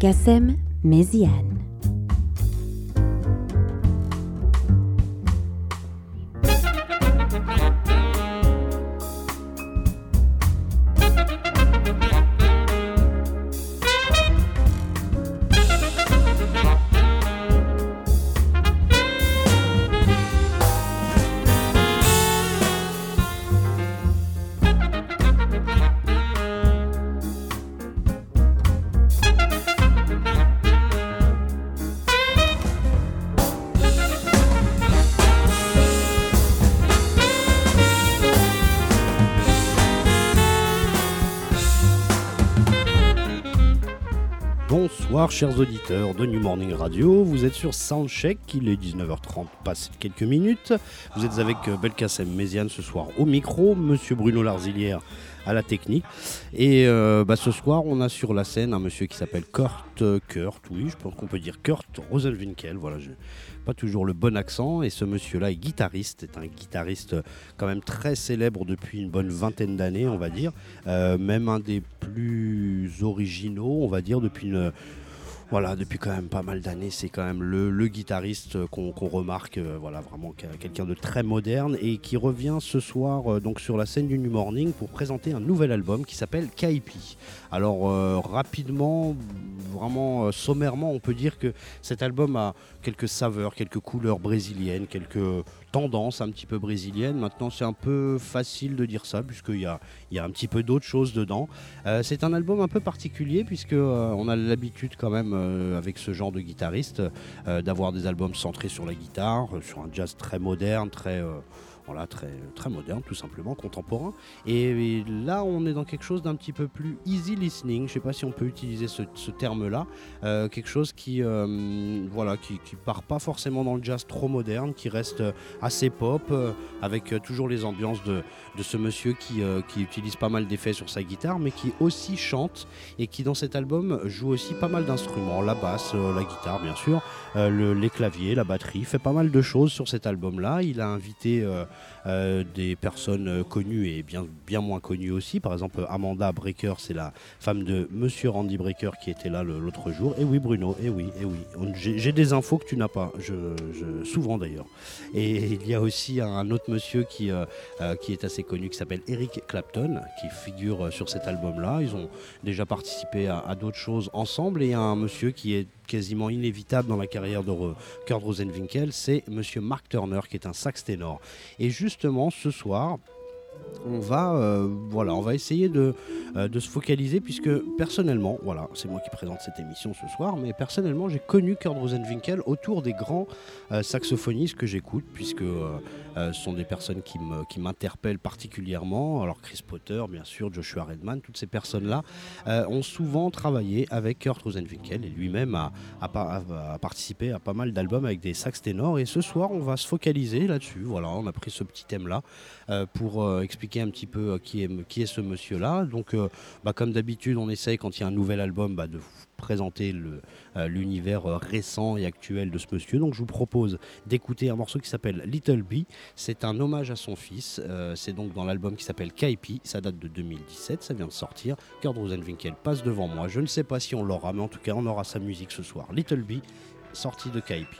Belkacem Méziane. Chers auditeurs de New Morning Radio, vous êtes sur Soundcheck, il est 19h30, passe quelques minutes. Vous êtes avec euh, Belkacem Méziane ce soir au micro, Monsieur Bruno Larzilière à la technique. Et euh, bah, ce soir, on a sur la scène un monsieur qui s'appelle Kurt, euh, Kurt, oui, je pense qu'on peut dire Kurt Rosenwinkel, voilà, je, pas toujours le bon accent. Et ce monsieur-là est guitariste, est un guitariste quand même très célèbre depuis une bonne vingtaine d'années, on va dire. Même un des plus originaux, on va dire, depuis une voilà, depuis quand même pas mal d'années, c'est quand même le, guitariste qu'on remarque, euh, voilà, vraiment quelqu'un de très moderne et qui revient ce soir euh, donc sur la scène du New Morning pour présenter un nouvel album qui s'appelle Kaipi. Alors euh, rapidement, vraiment sommairement, on peut dire que cet album a quelques saveurs, quelques couleurs brésiliennes, quelques tendance un petit peu brésilienne. Maintenant, c'est un peu facile de dire ça, puisqu'il y a, un petit peu d'autres choses dedans. Euh, c'est un album un peu particulier, puisque euh, on a l'habitude quand même, euh, avec ce genre de guitariste, d'avoir des albums centrés sur la guitare, sur un jazz très moderne, très très, très moderne, tout simplement, contemporain. Et, là, on est dans quelque chose d'un petit peu plus easy listening. Je ne sais pas si on peut utiliser ce, terme-là. Euh, quelque chose qui, euh, voilà, qui, part pas forcément dans le jazz trop moderne, qui reste assez pop, euh, avec toujours les ambiances de, de ce monsieur qui, qui utilise pas mal d'effets sur sa guitare, mais qui aussi chante et qui, dans cet album, joue aussi pas mal d'instruments, la basse, la guitare, bien sûr, le, les claviers, la batterie, fait pas mal de choses sur cet album-là. Il a invité euh, des personnes euh, connues et bien, bien moins connues aussi. Par exemple, Amanda Breaker, c'est la femme de Monsieur Randy Breaker qui était là l'autre jour. Et oui, Bruno, et oui, et oui. J'ai des infos que tu n'as pas, souvent d'ailleurs. Et il y a aussi un autre monsieur qui, euh, qui est assez connu qui s'appelle Eric Clapton, qui figure sur cet album-là. Ils ont déjà participé à, à d'autres choses ensemble. Et un monsieur qui est quasiment inévitable dans la carrière de Kurt Rosenwinkel, c'est Monsieur Mark Turner, qui est un sax ténor. Et justement, ce soir, on va, euh, voilà, on va essayer de, euh, de, se focaliser puisque personnellement, voilà, c'est moi qui présente cette émission ce soir, mais personnellement, j'ai connu Kurt Rosenwinkel autour des grands euh, saxophonistes que j'écoute, puisque ce sont des personnes qui m'interpellent particulièrement. Alors Chris Potter, bien sûr, Joshua Redman, toutes ces personnes-là ont souvent travaillé avec Kurt Rosenwinkel et lui-même a, a, participé à pas mal d'albums avec des sax ténors. Et ce soir, on va se focaliser là-dessus. Voilà, on a pris ce petit thème-là pour expliquer un petit peu euh, qui est, ce monsieur-là. Donc, euh, bah, comme d'habitude, on essaye quand il y a un nouvel album bah, de vous présenter euh, l'univers récent et actuel de ce monsieur. Donc, je vous propose d'écouter un morceau qui s'appelle Little B. C'est un hommage à son fils. C'est donc dans l'album qui s'appelle Kaipi. Ça date de 2017, ça vient de sortir. Kurt Rosenwinkel passe devant moi. Je ne sais pas si on l'aura, mais en tout cas, on aura sa musique ce soir. Little B, sortie de Kaipi.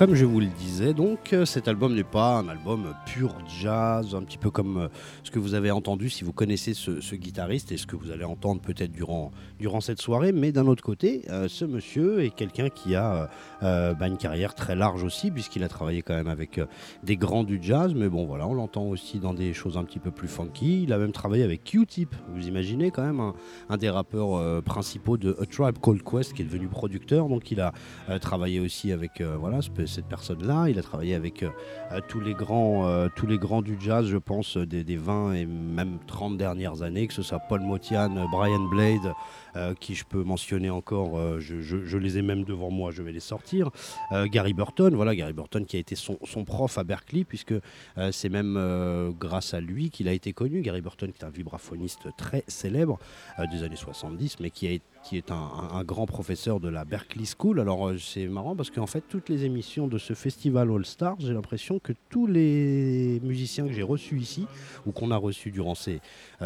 Comme je vous le disais, donc euh, cet album n'est pas un album pur jazz, un petit peu comme euh, ce que vous avez entendu si vous connaissez ce, guitariste et ce que vous allez entendre peut-être durant, durant cette soirée. Mais d'un autre côté, euh, ce monsieur est quelqu'un qui a bah, une carrière très large aussi, puisqu'il a travaillé quand même avec des grands du jazz. Mais bon, voilà, on l'entend aussi dans des choses un petit peu plus funky. Il a même travaillé avec Q-Tip. Vous imaginez quand même un, des rappeurs principaux de A Tribe Called Quest qui est devenu producteur. Donc il a travaillé aussi avec voilà cette personne-là. Il a travaillé avec euh, tous, les grands, euh, tous les grands du jazz, je pense, des, des, 20 et même 30 dernières années, que ce soit Paul Motian, Brian Blade, euh, qui je peux mentionner encore, euh, je, les ai même devant moi, je vais les sortir. Euh, Gary Burton, voilà, Gary Burton qui a été son, prof à Berkeley, puisque c'est même grâce à lui qu'il a été connu. Gary Burton qui est un vibraphoniste très célèbre des années 70, mais qui, a, qui est un, grand professeur de la Berkeley School. Alors c'est marrant parce qu'en fait, toutes les émissions de ce festival All Stars, j'ai l'impression que tous les musiciens que j'ai reçus ici, ou qu'on a reçus durant ces,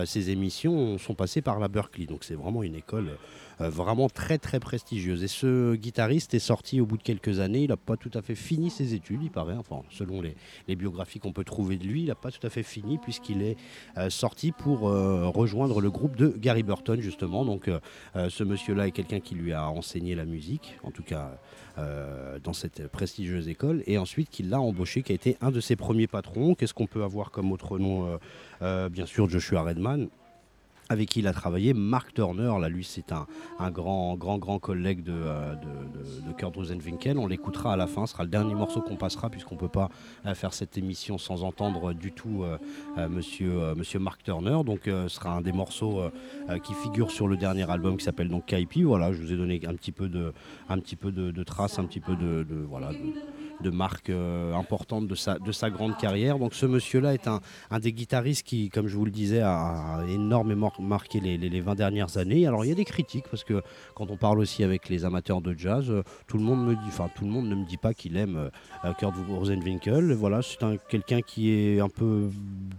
ces émissions, sont passés par la Berkeley. Donc c'est vraiment une école euh, vraiment très très prestigieuse. Et ce guitariste est sorti au bout de quelques années. Il n'a pas tout à fait fini ses études, il paraît. Enfin, selon les, biographies qu'on peut trouver de lui, il n'a pas tout à fait fini puisqu'il est euh, sorti pour euh, rejoindre le groupe de Gary Burton justement. Donc, ce monsieur-là est quelqu'un qui lui a enseigné la musique, en tout cas dans cette prestigieuse école, et ensuite qui l'a embauché, qui a été un de ses premiers patrons. Qu'est-ce qu'on peut avoir comme autre nom Bien sûr, Joshua Redman avec qui il a travaillé. Mark Turner, là, lui, c'est un, grand, grand, grand collègue de, euh, de, Kurt Rosenwinkel. On l'écoutera à la fin. Ce sera le dernier morceau qu'on passera, puisqu'on ne peut pas euh, faire cette émission sans entendre du tout euh, monsieur, monsieur Mark Turner. Donc, ce sera un des morceaux qui figure sur le dernier album qui s'appelle donc Kaipi. Voilà, je vous ai donné un petit peu de, un petit peu de, traces, un petit peu de, voilà, de marques euh, importantes de sa, de sa grande carrière. Donc ce monsieur-là est un, un, des guitaristes qui, comme je vous le disais, a, énormément marqué les, les, 20 dernières années. Alors il y a des critiques parce que quand on parle aussi avec les amateurs de jazz, euh, tout le monde me dit, tout le monde ne me dit pas qu'il aime euh, Kurt Rosenwinkel. Voilà, c'est quelqu'un qui est un peu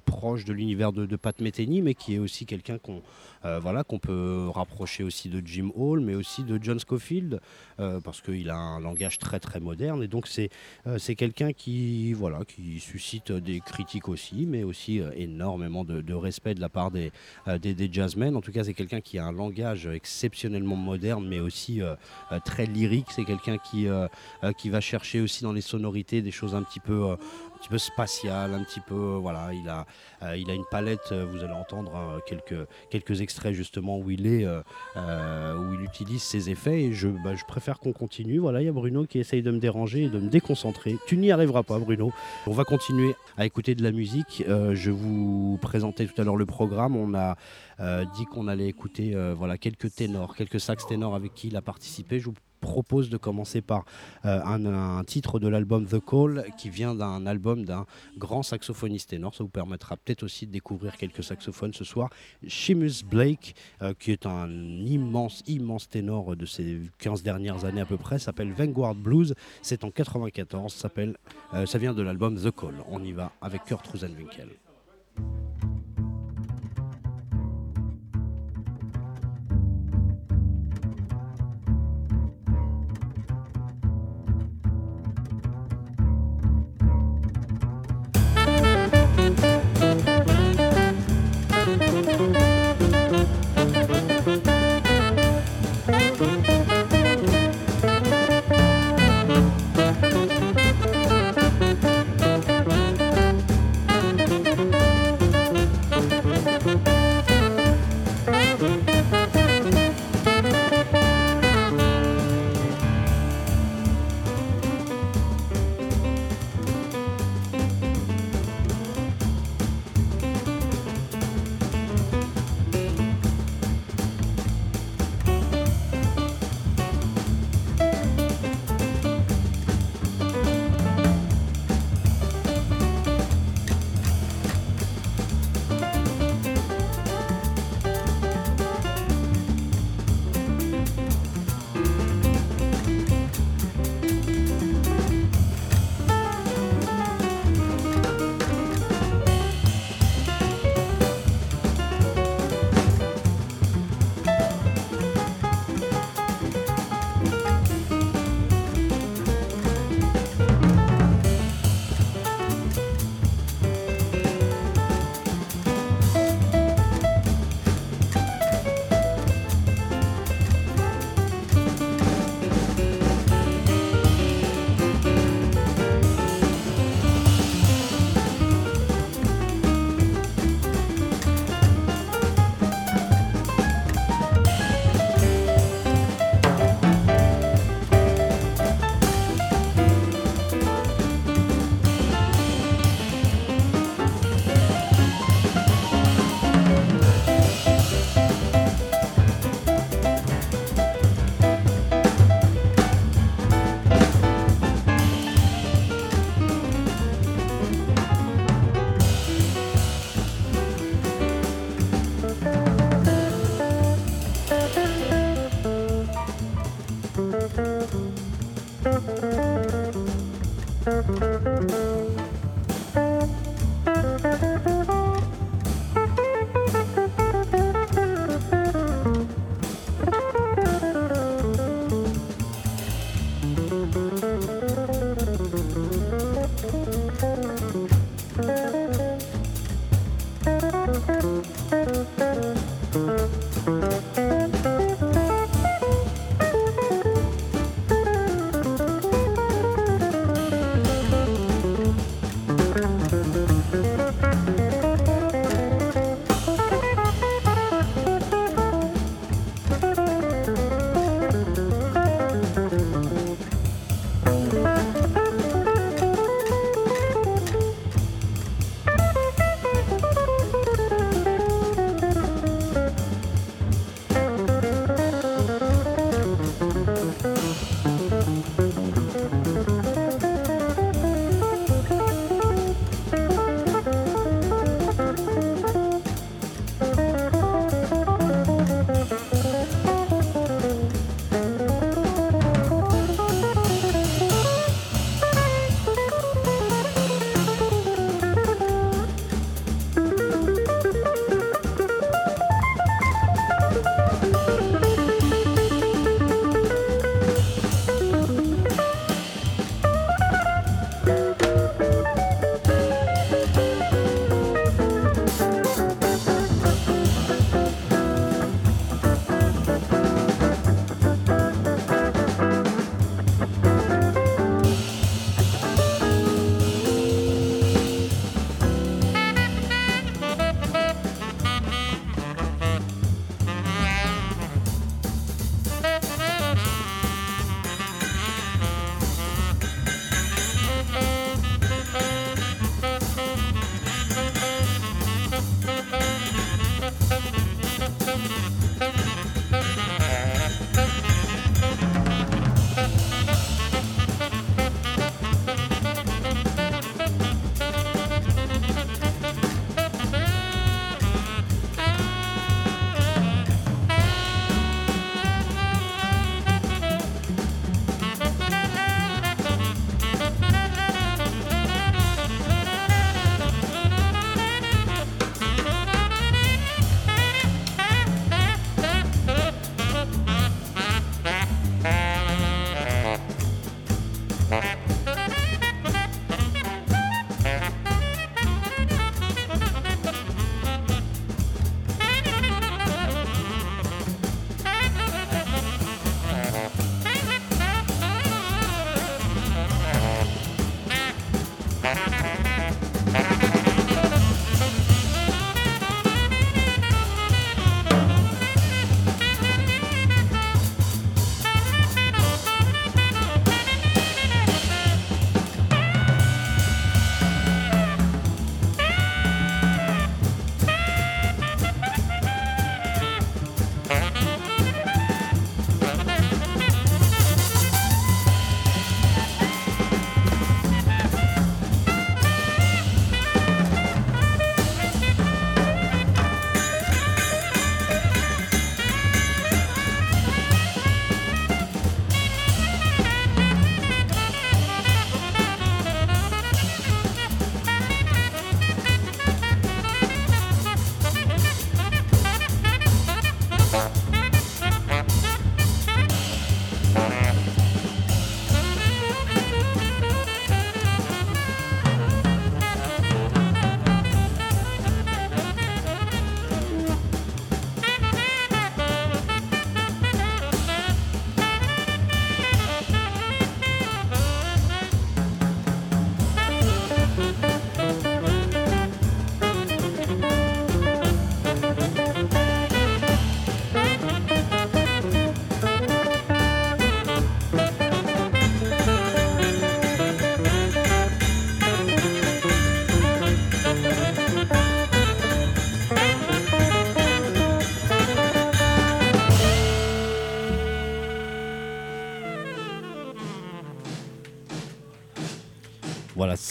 proche de l'univers de, de, Pat Metheny, mais qui est aussi quelqu'un qu'on voilà, qu'on peut rapprocher aussi de Jim Hall, mais aussi de John Scofield, parce qu'il a un langage très très moderne. Et donc c'est euh, quelqu'un qui, voilà, qui suscite des critiques aussi, mais aussi euh, énormément de, respect de la part des, euh, des, jazzmen. En tout cas, c'est quelqu'un qui a un langage exceptionnellement moderne, mais aussi très lyrique. C'est quelqu'un qui va chercher aussi dans les sonorités des choses un petit peu petit peu spatial, un petit peu voilà, il a euh, il a une palette, euh, vous allez entendre hein, quelques quelques extraits justement où il est euh, où il utilise ses effets et je bah, je préfère qu'on continue. Voilà, il y a Bruno qui essaye de me déranger et de me déconcentrer. Tu n'y arriveras pas Bruno. On va continuer à écouter de la musique. je vous présentais tout à l'heure le programme. On a dit qu'on allait écouter voilà quelques ténors, quelques sax ténors avec qui il a participé. Je vous propose de commencer par euh, un, titre de l'album The Call qui vient d'un album d'un grand saxophoniste ténor. Ça vous permettra peut-être aussi de découvrir quelques saxophones ce soir. Seamus Blake, euh, qui est un immense, immense ténor de ces 15 dernières années à peu près, s'appelle Vanguard Blues. C'est en 94, s'appelle, euh, ça vient de l'album The Call. On y va avec Kurt Rosenwinkel.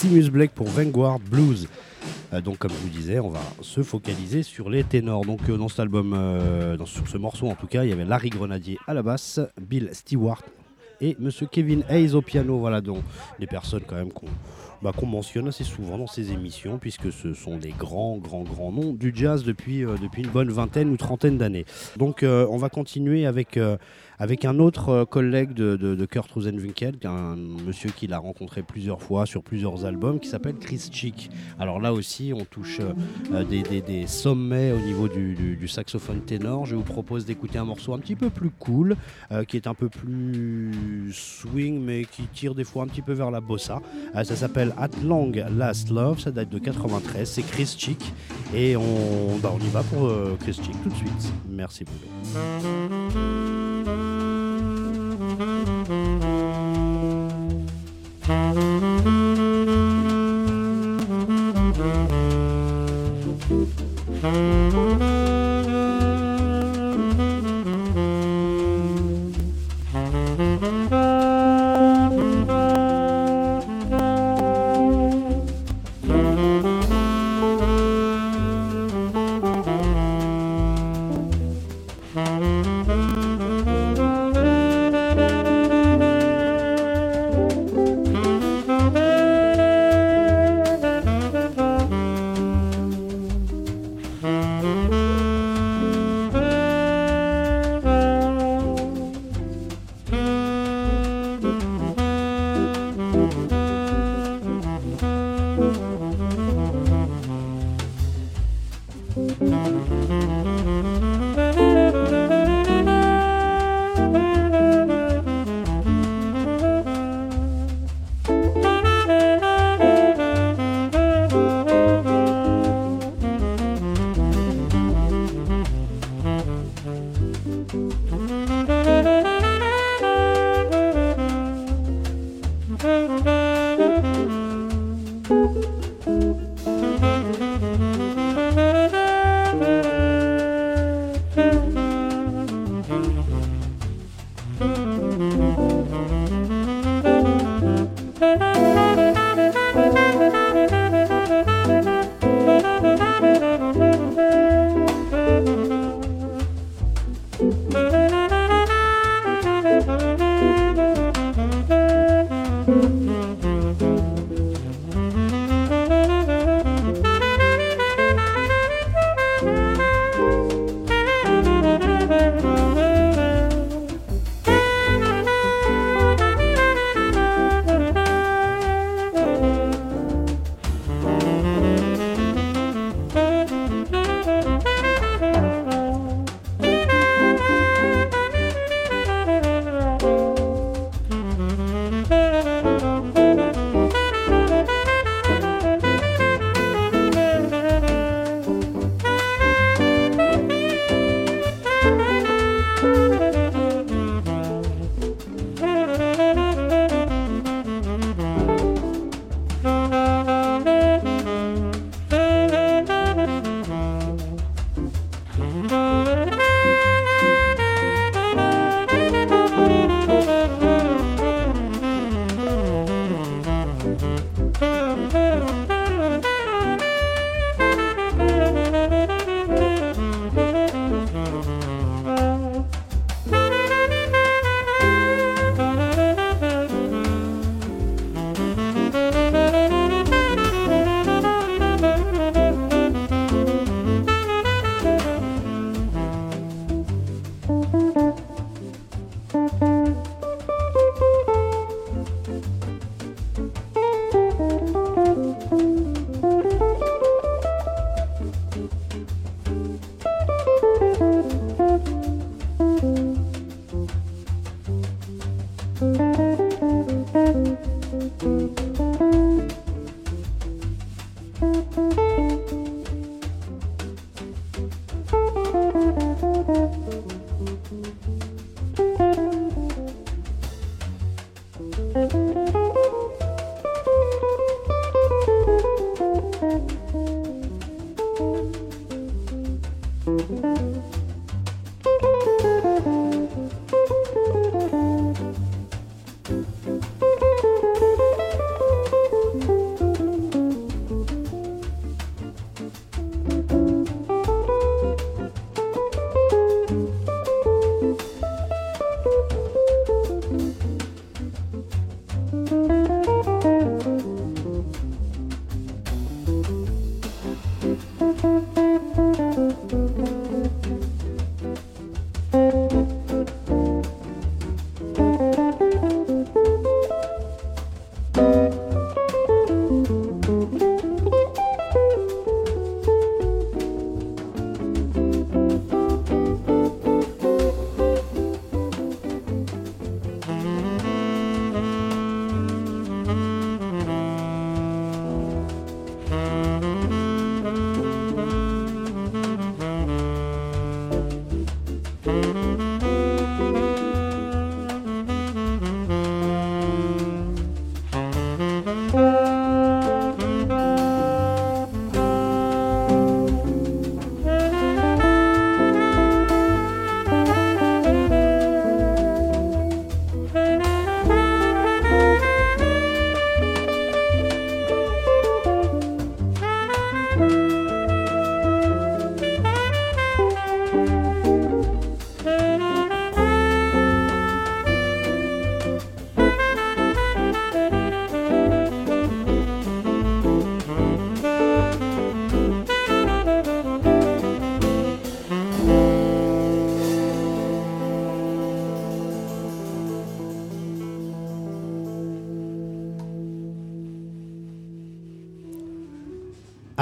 Simus Blake pour Vanguard Blues. Euh, donc comme je vous disais, on va se focaliser sur les ténors. Donc euh, dans cet album, euh, sur ce morceau en tout cas, il y avait Larry Grenadier à la basse, Bill Stewart et Monsieur Kevin Hayes au piano. Voilà donc des personnes quand même qu'on bah, mentionne assez souvent dans ces émissions, puisque ce sont des grands, grands, grands noms du jazz depuis, depuis une bonne vingtaine ou trentaine d'années. Donc on va continuer avec, avec un autre collègue de, Kurt Rosenwinkel, un monsieur qu'il a rencontré plusieurs fois sur plusieurs albums, qui s'appelle Chris Chick. Alors là aussi, on touche des, des, sommets au niveau du, saxophone ténor. Je vous propose d'écouter un morceau un petit peu plus cool, qui est un peu plus swing, mais qui tire des fois un petit peu vers la bossa. ça s'appelle At Long Last Love, ça date de 93, c'est Chris Chick et on, bah, on y va pour euh, Chris Chick tout de suite. Merci beaucoup.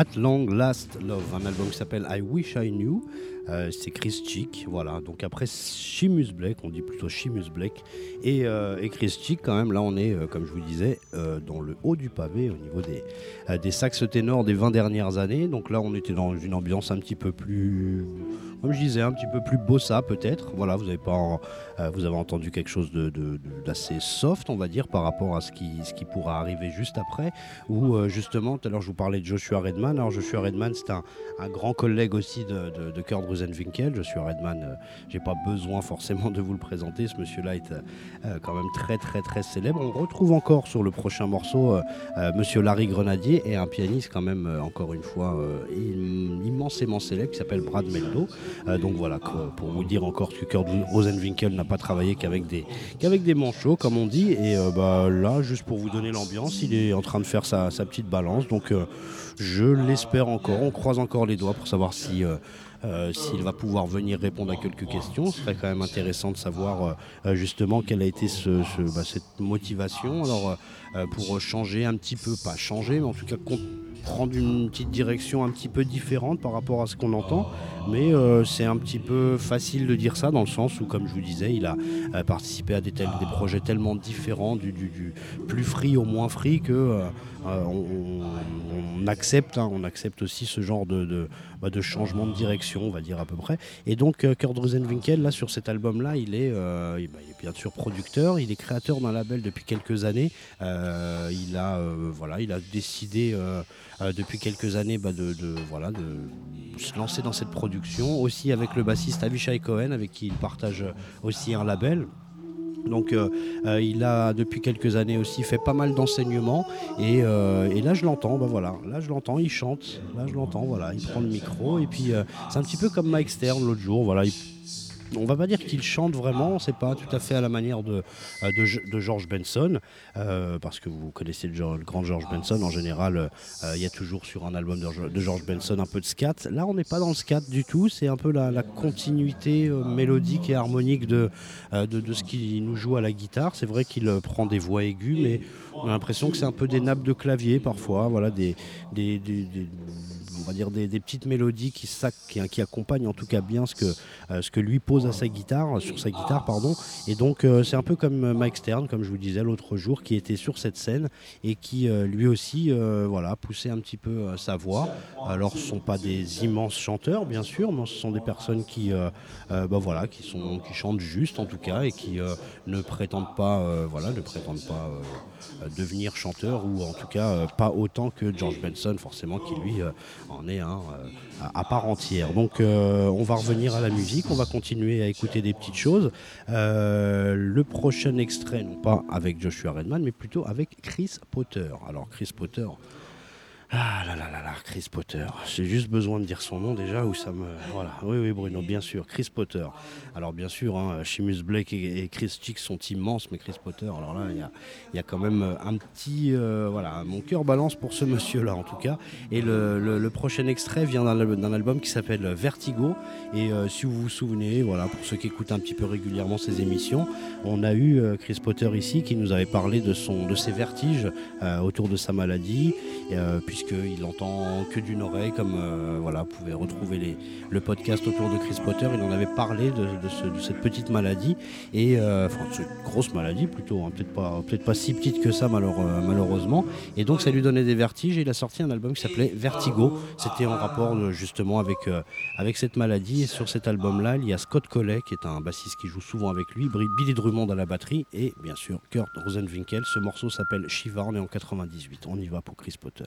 At Long Last Love, un album qui s'appelle I Wish I Knew. Euh, c'est Chris Chick, voilà. Donc après Chimus Blake, on dit plutôt Chimus Blake et, euh, et Chris Chick, quand même, là on est, euh, comme je vous disais, dans le haut du pavé au niveau des, des saxes ténors des 20 dernières années. Donc là on était dans une ambiance un petit peu plus, comme je disais, un petit peu plus bossa peut-être. Voilà, vous avez pas, vous avez entendu quelque chose d'assez de, soft, on va dire, par rapport à ce qui, ce qui pourra arriver juste après. Ou justement, tout à l'heure je vous parlais de Joshua Redman. Alors Joshua Redman, c'est un, grand collègue aussi de, de, de Kurt Rosenwinkel. Suis Redman, euh, j'ai pas besoin forcément de vous le présenter. Ce monsieur-là est euh, quand même très très très célèbre. On retrouve encore sur le prochain morceau euh, monsieur Larry Grenadier et un pianiste quand même encore une fois immensément célèbre qui s'appelle Brad Meldo. Donc voilà, pour vous dire encore que Kurt Rosenwinkel n'a pas travaillé qu'avec des, des manchots comme on dit. Et bah, là, juste pour vous donner l'ambiance, il est en train de faire sa, sa petite balance. Donc je l'espère encore. On croise encore les doigts pour savoir si euh, s'il va pouvoir venir répondre à quelques questions. Ce serait quand même intéressant de savoir euh, euh, justement quelle a été bah, cette motivation. Alors, pour changer un petit peu, pas changer, mais en tout cas prendre une petite direction un petit peu différente par rapport à ce qu'on entend. Mais c'est un petit peu facile de dire ça dans le sens où, comme je vous disais, il a participé à des, projets tellement différents, du, plus free au moins free, que on, accepte, hein, on accepte aussi ce genre de, bah, de changement de direction, on va dire à peu près. Et donc euh, Kurt Rosenwinkel, là sur cet album-là, il, est, euh, bah, bien sûr producteur, il est créateur d'un label depuis quelques années. Euh, il, a, voilà, il a décidé depuis quelques années bah, de, de se lancer dans cette production, aussi avec le bassiste Avishai Cohen, avec qui il partage aussi un label. Donc euh, euh, il a depuis quelques années aussi fait pas mal d'enseignements. Et, euh, là je l'entends, bah voilà, là je l'entends, il chante, là je l'entends, voilà, il prend le micro. Et puis c'est un petit peu comme Mike Stern l'autre jour, voilà, il on va pas dire qu'il chante vraiment, c'est pas tout à fait à la manière de, euh, George Benson, euh, parce que vous connaissez le, grand George Benson, en général, euh, il y a toujours sur un album de, George Benson un peu de scat. Là, on n'est pas dans le scat du tout, c'est un peu la, continuité mélodique et harmonique de, ce qu'il nous joue à la guitare. C'est vrai qu'il prend des voix aiguës, mais on a l'impression que c'est un peu des nappes de clavier parfois, voilà, des on va dire des, petites mélodies qui, qui, accompagnent en tout cas bien ce que, euh, ce que lui pose à sa guitare, sur sa guitare, pardon. Et donc euh, c'est un peu comme Mike Stern, comme je vous disais l'autre jour, qui était sur cette scène et qui euh, lui aussi voilà, poussait un petit peu sa voix. Alors ce ne sont pas des immenses chanteurs, bien sûr, mais ce sont des personnes qui, bah, voilà, qui, sont, qui chantent juste en tout cas et qui ne prétendent pas, voilà, ne prétendent pas devenir chanteur ou en tout cas pas autant que George Benson, forcément, qui lui en est un euh, à, part entière. Donc euh, on va revenir à la musique, on va continuer à écouter des petites choses. Euh, le prochain extrait, non pas avec Joshua Redman, mais plutôt avec Chris Potter. Alors Chris Potter. Ah là là là là, Chris Potter. J'ai juste besoin de dire son nom déjà ou ça me. Voilà. Oui, oui, Bruno, bien sûr. Chris Potter. Alors, bien sûr, hein, Blake et, Chris Chick sont immenses, mais Chris Potter, alors là, il y a, y a, quand même un petit. Euh, voilà, mon cœur balance pour ce monsieur-là, en tout cas. Et le, prochain extrait vient d'un album qui s'appelle Vertigo. Et euh, si vous vous souvenez, voilà, pour ceux qui écoutent un petit peu régulièrement ces émissions, on a eu euh, Chris Potter ici qui nous avait parlé de, son, de ses vertiges autour de sa maladie, puisqu'il entend que d'une oreille, comme voilà, vous pouvez retrouver le podcast autour de Chris Potter. Il en avait parlé de, de, cette petite maladie, et enfin, cette grosse maladie plutôt, hein, peut-être pas, peut pas si petite que ça malheureusement. Et donc ça lui donnait des vertiges, et il a sorti un album qui s'appelait Vertigo. C'était en rapport justement avec, avec cette maladie. Et sur cet album-là, il y a Scott Collet, qui est un bassiste qui joue souvent avec lui, Billy Drummond à la batterie, et bien sûr Kurt Rosenwinkel. Ce morceau s'appelle Shiva, on est en 98. On y va pour Chris Potter.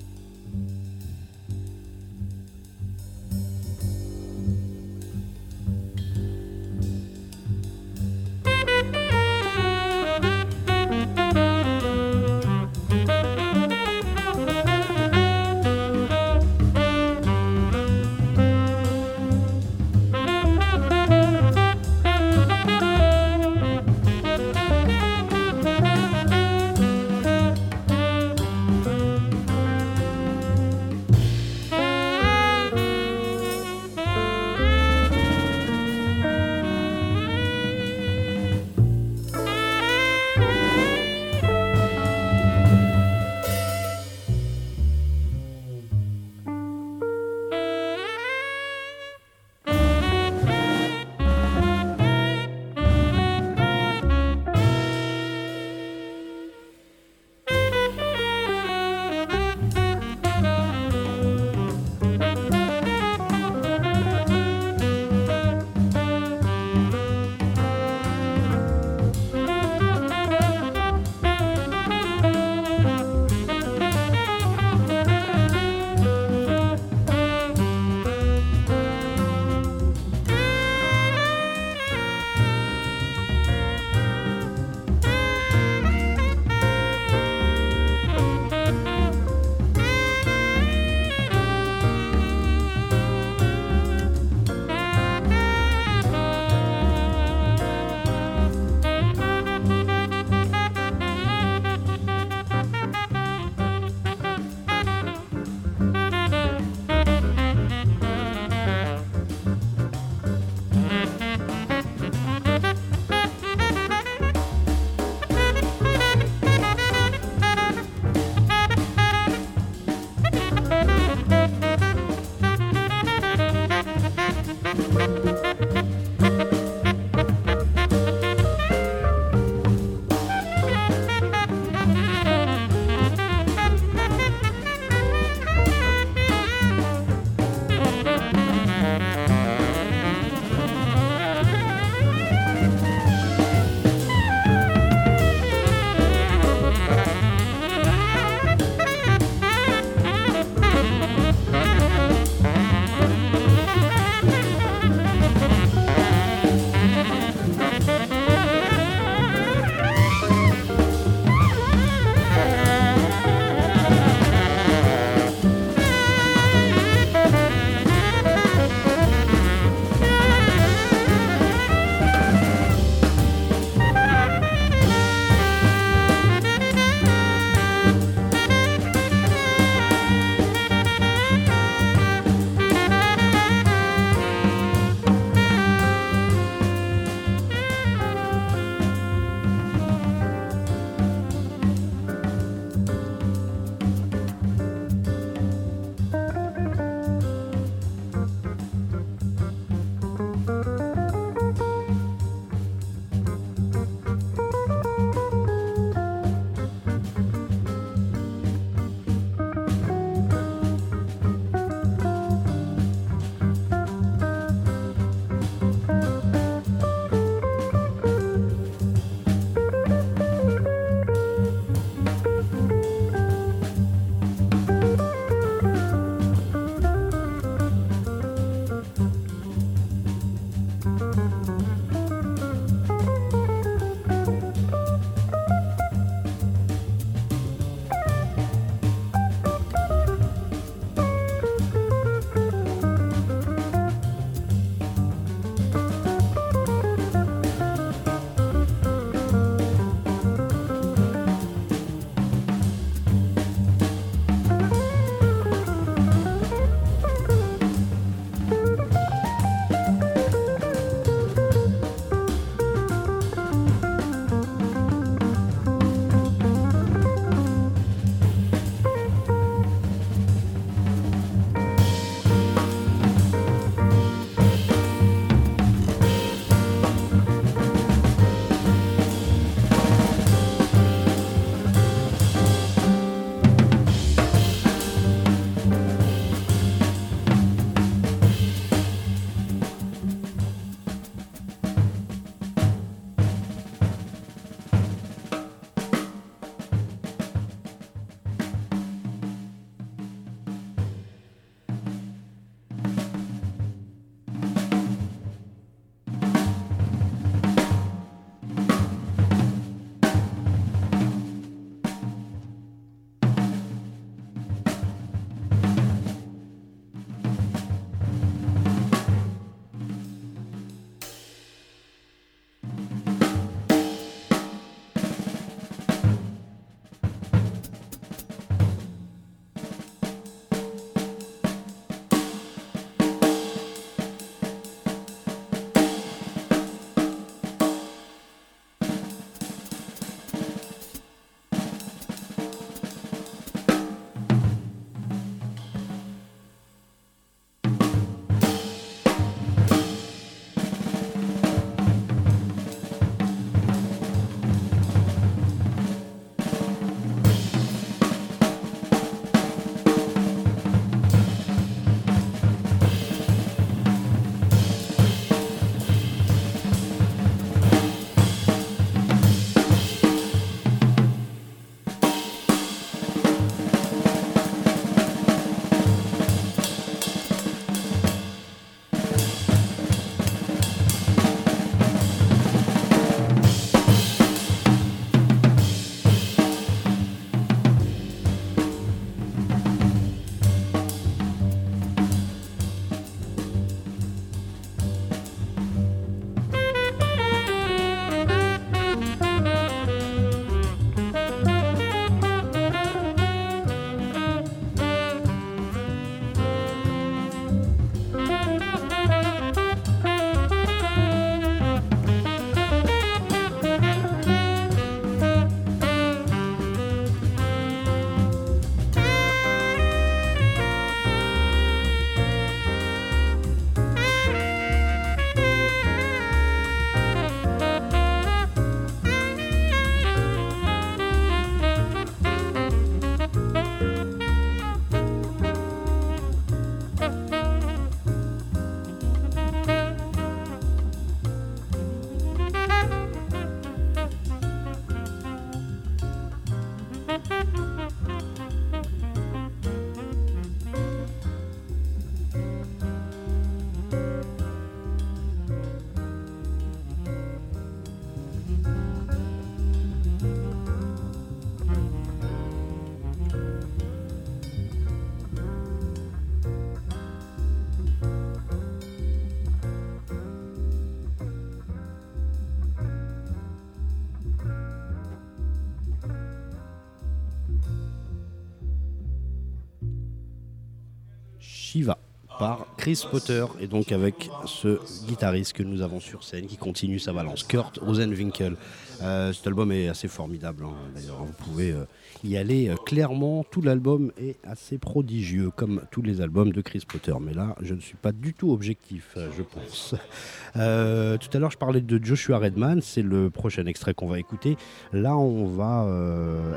Chris Potter et donc avec ce guitariste que nous avons sur scène qui continue sa balance, Kurt Rosenwinkel. Euh, cet album est assez formidable, hein. d'ailleurs vous pouvez euh, y aller euh, clairement. Tout l'album est assez prodigieux comme tous les albums de Chris Potter, mais là je ne suis pas du tout objectif, je pense. tout à l'heure je parlais de Joshua Redman, c'est le prochain extrait qu'on va écouter. Là on va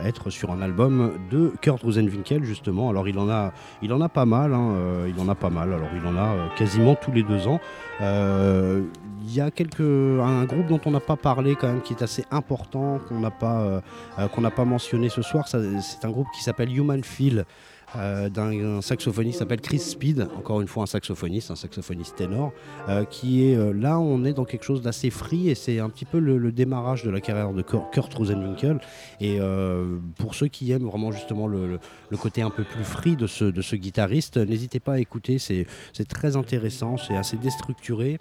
être sur un album de Kurt Rosenwinkel justement. Alors il en a, il en a pas mal, hein, il en a pas mal. Alors il en a quasiment tous les deux ans. Il y a quelques, un groupe dont on n'a pas parlé qui est assez important, qu'on n'a pas, euh, euh, qu'on n'a pas mentionné ce soir. C'est un groupe qui s'appelle Human Feel. Euh, d'un saxophoniste qui s'appelle Chris Speed, encore une fois un saxophoniste, un saxophoniste ténor, qui est là, on est dans quelque chose d'assez free et c'est un petit peu le, démarrage de la carrière de Kurt Rosenwinkel. Et pour ceux qui aiment vraiment justement le, côté un peu plus free de ce, de ce guitariste, n'hésitez pas à écouter, c'est très intéressant, c'est assez déstructuré.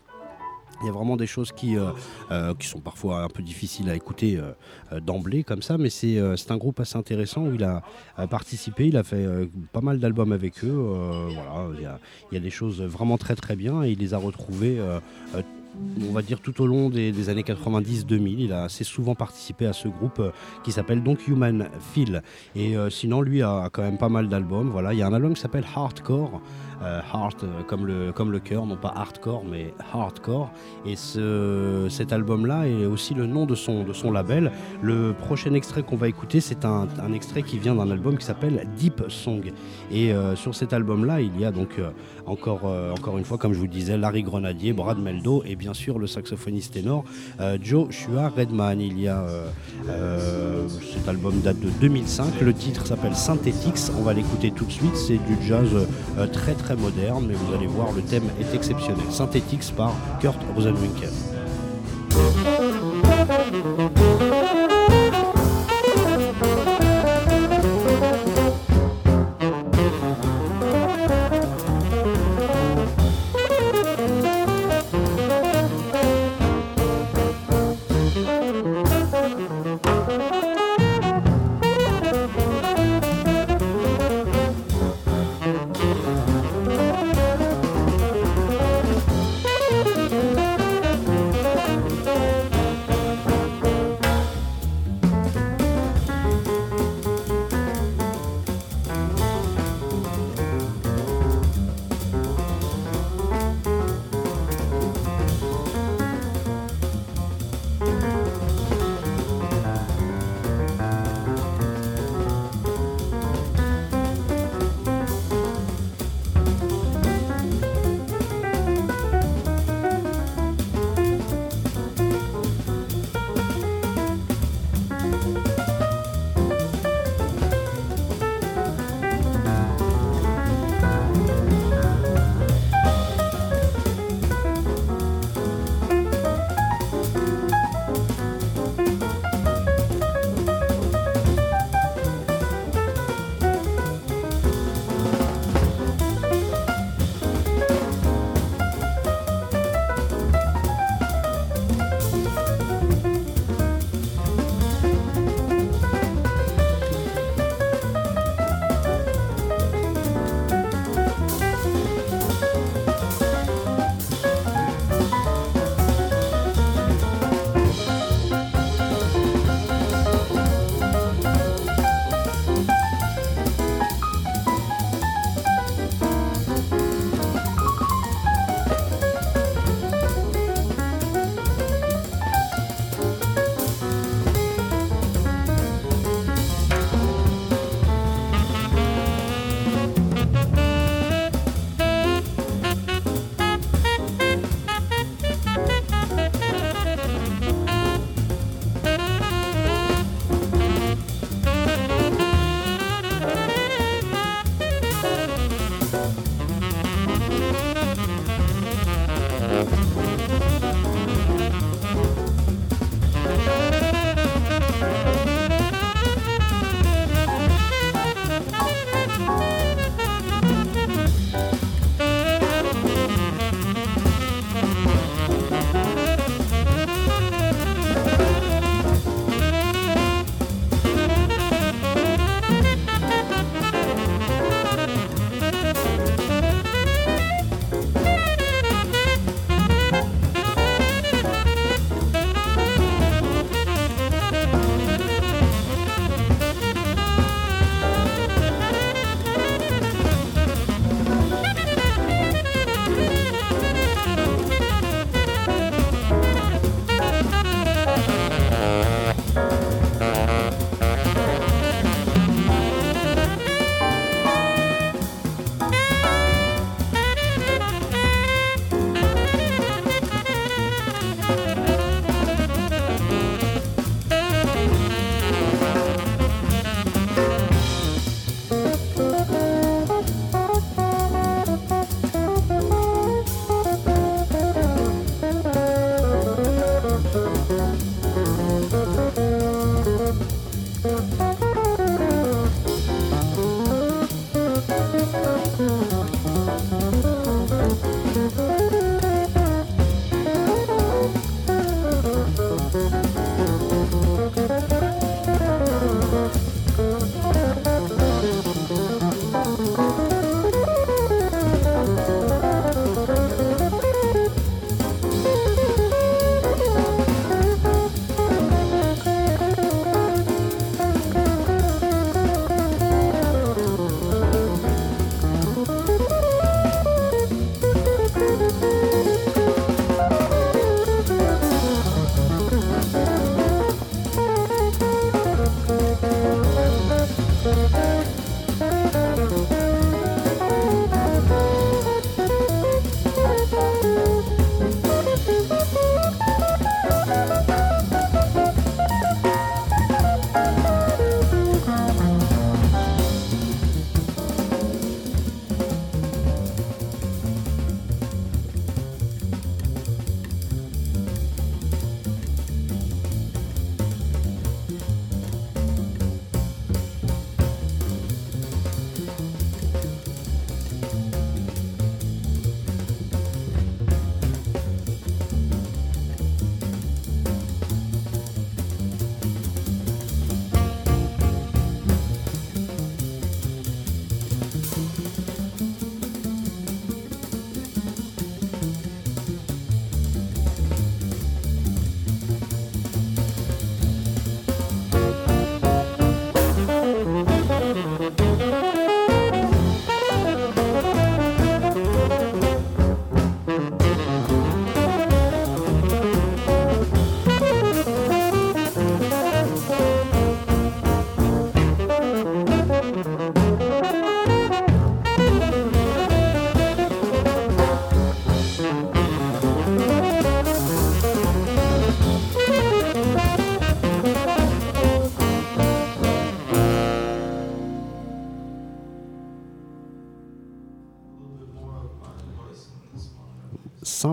Il y a vraiment des choses qui, euh, euh, qui sont parfois un peu difficiles à écouter euh, d'emblée comme ça, mais c'est un groupe assez intéressant où il a, participé, il a fait pas mal d'albums avec eux. voilà, il y, a, des choses vraiment très très bien et il les a retrouvés on va dire tout au long des, années 90-2000. Il a assez souvent participé à ce groupe qui s'appelle donc Human Feel. Et sinon, lui a, quand même pas mal d'albums. Voilà, il y a un album qui s'appelle Hardcore heart euh, comme le, comme le cœur, non pas hardcore mais hardcore. Et ce, cet album-là est aussi le nom de son, de son label. Le prochain extrait qu'on va écouter, c'est un, extrait qui vient d'un album qui s'appelle Deep Song. Et euh, sur cet album-là, il y a donc encore, encore une fois, comme je vous disais, Larry Grenadier, Brad Meldo et bien sûr le saxophoniste ténor Joe Shua Redman. Il y a cet album date de 2005. Le titre s'appelle Synthetics. On va l'écouter tout de suite. C'est du jazz très très moderne, mais vous allez voir, le thème est exceptionnel. Synthetix par Kurt Rosenwinkel.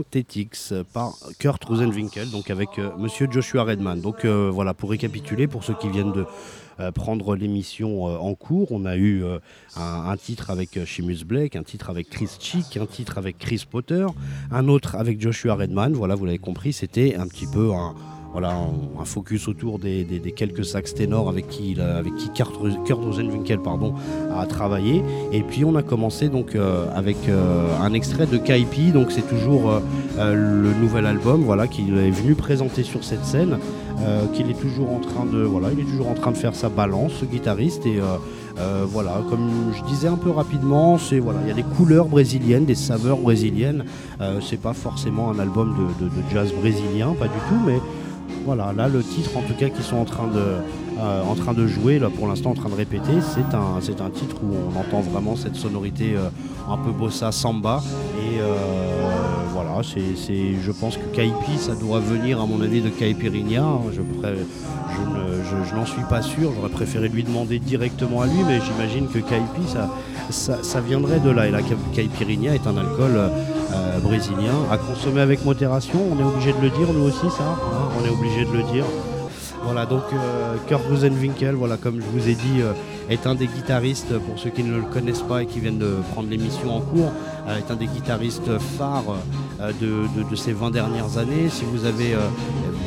Synthetics par Kurt Rosenwinkel, donc avec euh, Monsieur Joshua Redman. Donc euh, voilà, pour récapituler, pour ceux qui viennent de euh, prendre l'émission euh, en cours, on a eu un, titre avec Seamus Blake, un titre avec Chris Chick, un titre avec Chris Potter, un autre avec Joshua Redman. Voilà, vous l'avez compris, c'était un petit peu un voilà, un, focus autour des, quelques sax ténors avec qui, avec qui Kurt, Rosenwinkel pardon, a travaillé. Et puis on a commencé donc euh, avec euh, un extrait de Kaipi, donc c'est toujours euh, le nouvel album voilà, qu'il est venu présenter sur cette scène, qu'il est toujours en train de voilà, il est toujours en train de faire sa balance, ce guitariste et voilà, comme je disais un peu rapidement, c'est voilà, il y a des couleurs brésiliennes, des saveurs brésiliennes. Euh, c'est pas forcément un album de jazz brésilien, pas du tout, mais voilà, là le titre en tout cas qu'ils sont en train de, euh, en train de jouer, là pour l'instant en train de répéter, c'est un, titre où on entend vraiment cette sonorité euh, un peu bossa samba. Et euh, voilà, je pense que Kaipi, ça doit venir à mon avis de Caipirinha. Je, je, ne- je- je n'en suis pas sûr, j'aurais préféré lui demander directement à lui, mais j'imagine que Kaipi, ça, ça, viendrait de là. Et Ca- Caipirinha est un alcool euh, brésilien à consommer avec modération. On est obligé de le dire, nous aussi, ça. hein, on est obligé de le dire. Voilà, donc euh, Kurt Rosenwinkel, voilà, comme je vous ai dit, euh, est un des guitaristes, pour ceux qui ne le connaissent pas et qui viennent de prendre l'émission en cours, euh, est un des guitaristes phares de, de- de ces 20 dernières années. Si vous avez,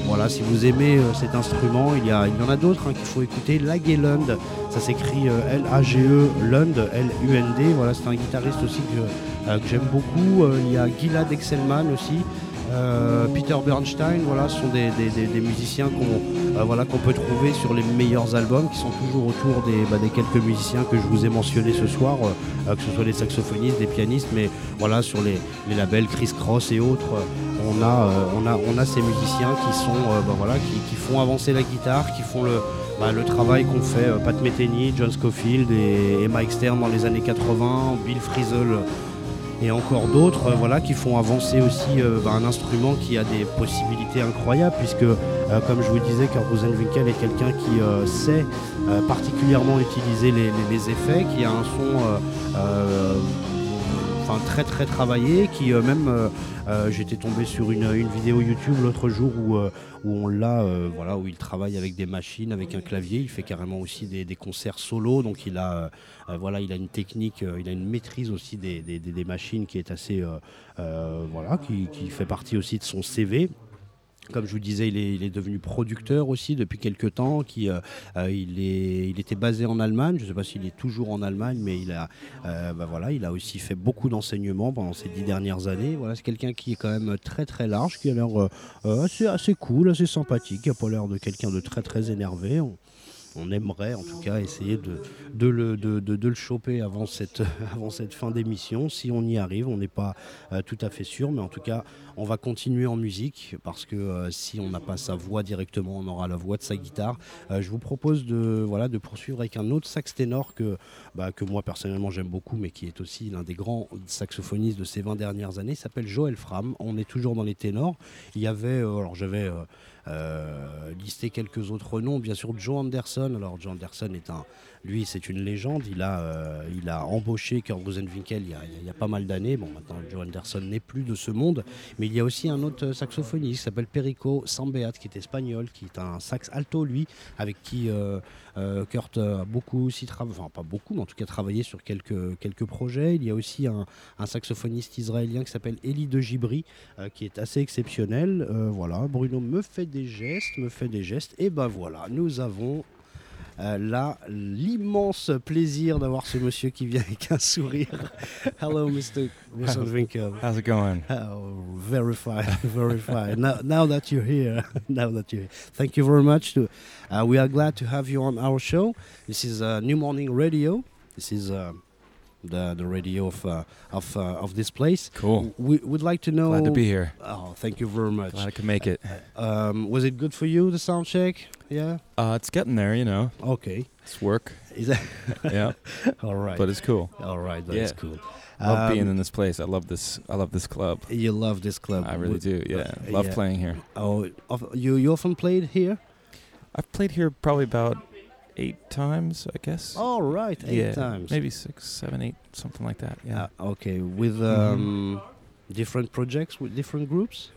voilà, si vous aimez euh, cet instrument, il y, en a d'autres hein, qu'il faut écouter. Lagelund, ça s'écrit euh, L-A-G-E, Lund, L-U-N-D. Voilà, c'est un guitariste aussi que, euh, j'aime beaucoup. Il y a Gilad Excelman aussi. Euh, Peter Bernstein, voilà, ce sont des, musiciens qu'on euh, voilà, peut trouver sur les meilleurs albums, qui sont toujours autour des, bah, quelques musiciens que je vous ai mentionnés ce soir, euh, que ce soit des saxophonistes, des pianistes, mais voilà, sur les, labels Chris Cross et autres, on a, ces musiciens qui sont, bah, qui, font avancer la guitare, qui font le, bah, le travail qu'ont fait Pat Metheny, John Scofield et, et Mike Stern dans les années 80, Bill Frisell et encore d'autres euh, voilà, qui font avancer aussi euh, bah, un instrument qui a des possibilités incroyables puisque euh, comme je vous disais Kurt Rosenwinkel est quelqu'un qui sait particulièrement utiliser les, effets, qui a un son très très travaillé, qui euh, même euh, euh, j'étais tombé sur une, vidéo YouTube l'autre jour où, on l'a, voilà, où il travaille avec des machines, avec un clavier. Il fait carrément aussi des, concerts solo, donc il a, voilà, il a une technique, il a une maîtrise aussi des, machines qui est assez, voilà, qui fait partie aussi de son CV. Comme je vous disais, il est, devenu producteur aussi depuis quelques temps. Qui, euh, euh, il, était basé en Allemagne. Je ne sais pas s'il est toujours en Allemagne, mais il a, euh, bah voilà, il a aussi fait beaucoup d'enseignements pendant ces dix dernières années. Voilà, c'est quelqu'un qui est quand même très très large, qui a l'air assez, cool, assez sympathique. Il n'a pas l'air de quelqu'un de très très énervé. On aimerait en tout cas essayer de, le, choper avant cette, fin d'émission. Si on y arrive, on n'est pas euh, tout à fait sûr, mais en tout cas, on va continuer en musique parce que euh, si on n'a pas sa voix directement, on aura la voix de sa guitare. Euh, je vous propose de, poursuivre avec un autre sax ténor que, bah, que moi personnellement j'aime beaucoup, mais qui est aussi l'un des grands saxophonistes de ces 20 dernières années. Il s'appelle Joël Fram. On est toujours dans les ténors. Il y avait, alors j'avais euh, listé quelques autres noms, bien sûr Joe Anderson. Alors Joe Anderson est un, lui c'est une légende. Il a, euh, embauché Kurt Rosenwinkel il y a, pas mal d'années. Bon maintenant Joe Anderson n'est plus de ce monde, mais il y a aussi un autre saxophoniste qui s'appelle Perico Sambeat, qui est espagnol, qui est un sax alto lui, avec qui euh, euh, Kurt a beaucoup aussi travaillé, enfin pas beaucoup, mais en tout cas travaillé sur quelques, projets. Il y a aussi un, saxophoniste israélien qui s'appelle Eli de Gibri, qui est assez exceptionnel. Voilà, Bruno me fait des gestes, me fait des gestes, et ben voilà, nous avons euh, là l'immense plaisir d'avoir ce monsieur qui vient avec un sourire. Hello, Mr. Rosenwinkel. How's it going? Oh, very fine, very fine. Now, now that you're here, now that you're here, thank you very much. To, uh, we are glad to have you on our show. This is uh, New Morning Radio. This is uh, the the radio of uh, of uh, of this place. Cool. We would like to know. Glad to be here. Oh, thank you very much. Glad I could make it. Um, was it good for you the sound check? Yeah. Uh, it's getting there, you know. Okay. It's work. Is that Yeah, all right? but it's cool. all right, that's Yeah. cool. I love being Um, in this place. I love this. I love this club. You love this club. I really do. Yeah, uh, love yeah. playing here. Oh, you you often played here? I've played here probably about eight times, I guess. All right, eight yeah, times. maybe six, seven, eight, something like that. Yeah. Uh, okay, with Mhm. um, different projects with different groups.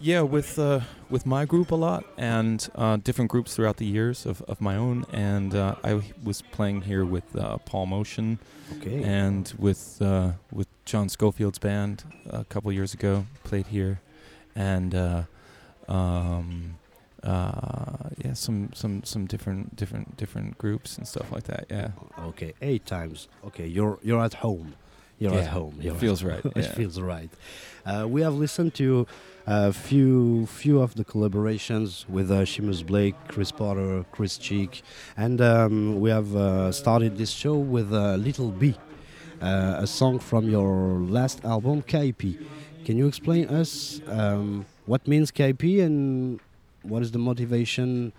Yeah, with uh, with my group a lot, and uh, different groups throughout the years of, of my own. And uh, I was playing here with uh, Paul Motion Okay. and with uh, with John Schofield's band a couple years ago. Played here, and uh, um, uh, yeah, some some some different different different groups and stuff like that. Yeah, okay, eight times. Okay, you're you're at home. You're at home. it You're at feels right, it yeah. feels right. Uh, we have listened to a few few of the collaborations with uh, Seamus Blake, Chris Potter, Chris Cheek, and um, we have uh, started this show with uh, Little B, uh, a song from your last album, KP. Can you explain us um, what means KP and what is the motivation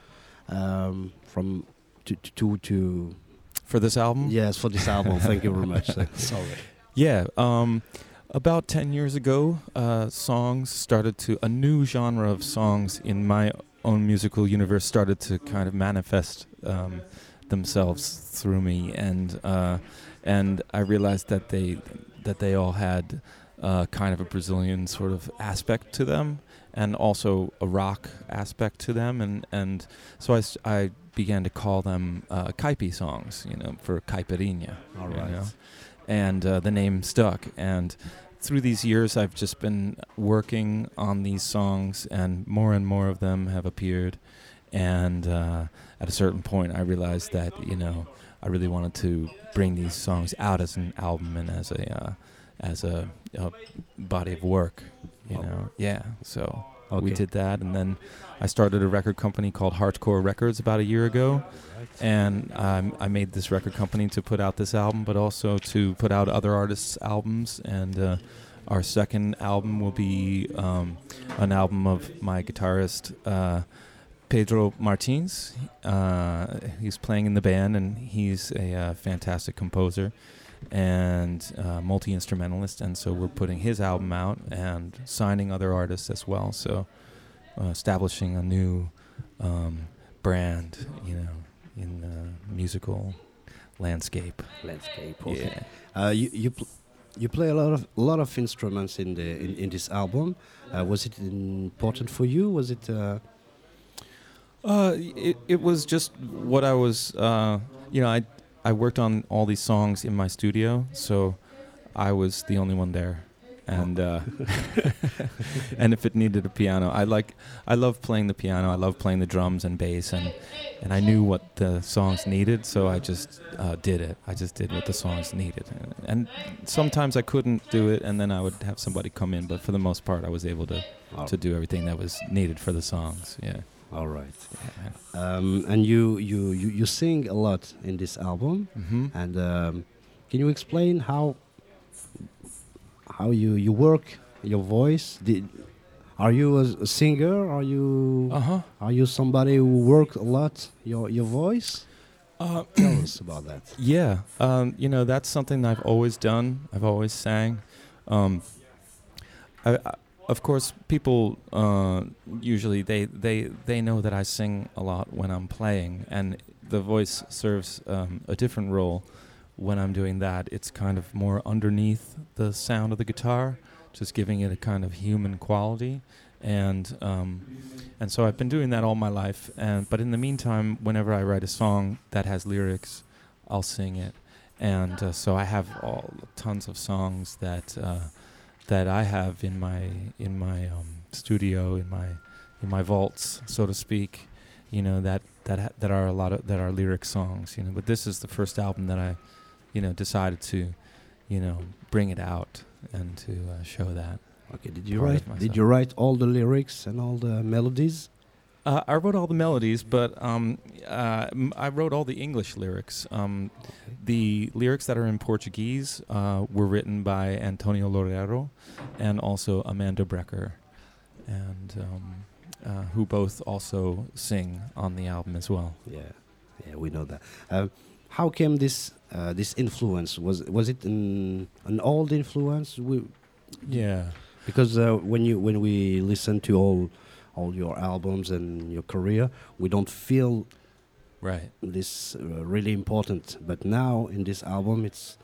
um, from to to to, for this album. yes for this album? Thank you very much. Sorry. Yeah, um, about 10 years ago, uh, songs started to, a new genre of songs in my own musical universe started to kind of manifest um, themselves through me. And, uh, and I realized that they, that they all had uh, kind of a Brazilian sort of aspect to them and also a rock aspect to them. And, and so I, I began to call them uh, caipi songs, you know, for caipirinha. All you know? and uh, the name stuck. And through these years, I've just been working on these songs, and more and more of them have appeared. And uh, at a certain point, I realized that you know I really wanted to bring these songs out as an album and as a uh, as a, a body of work. You Oh. know, yeah. So we did that, and then I started a record company called Hardcore Records about a year ago and um, I made this record company to put out this album, but also to put out other artists' albums. And uh, our second album will be um, an album of my guitarist uh, Pedro Martins. Uh, he's playing in the band, and he's a uh, fantastic composer and uh, multi instrumentalist. And so we're putting his album out and signing other artists as well. So uh, establishing a new um, brand, you know, in the musical landscape. Landscape. Okay. Yeah. Uh, you you pl- you play a lot of a lot of instruments in the in, in this album. Uh, was it important for you? Was it? Uh, Uh, it it was just what I was. Uh, you know, I I worked on all these songs in my studio, so I was the only one there. And uh, and if it needed a piano, I like I love playing the piano. I love playing the drums and bass, and and I knew what the songs needed, so I just uh, did it. I just did what the songs needed, and sometimes I couldn't do it, and then I would have somebody come in. But for the most part, I was able to to do everything that was needed for the songs. Yeah. All right. yeah. Um, and you, you you you sing a lot in this album. Mm-hmm. And um, can you explain how how you you work your voice? Did, are you a, a singer? Are you Uh huh. are you somebody who work a lot your your voice? Uh, Tell us about that. yeah. Um, you know, that's something that I've always done. I've always sang. Um, I, I, of course, people uh, usually they, they they know that I sing a lot when I'm playing, and the voice serves um, a different role when I'm doing that. It's kind of more underneath the sound of the guitar, just giving it a kind of human quality, and um, and so I've been doing that all my life. And but in the meantime, whenever I write a song that has lyrics, I'll sing it, and uh, so I have all tons of songs that uh, that I have in my in my um, studio in my in my vaults, so to speak. You know that that ha- that are a lot of that are lyric songs. You know, but this is the first album that I, you know, decided to, you know, bring it out and to uh, show that. Okay. Did you write? Did you write all the lyrics and all the melodies? Uh, I wrote all the melodies, but um, uh, m- I wrote all the English lyrics. Um, the lyrics that are in Portuguese uh, were written by Antonio Loureiro and also Amanda Brecker, and um, uh, who both also sing on the album as well. Yeah, yeah, we know that. Uh, how came this uh, this influence? Was was it an an old influence? We, Yeah. because uh, when you when we listen to all all your albums and your career, we don't feel Right. this uh, really important. But now in this album, it's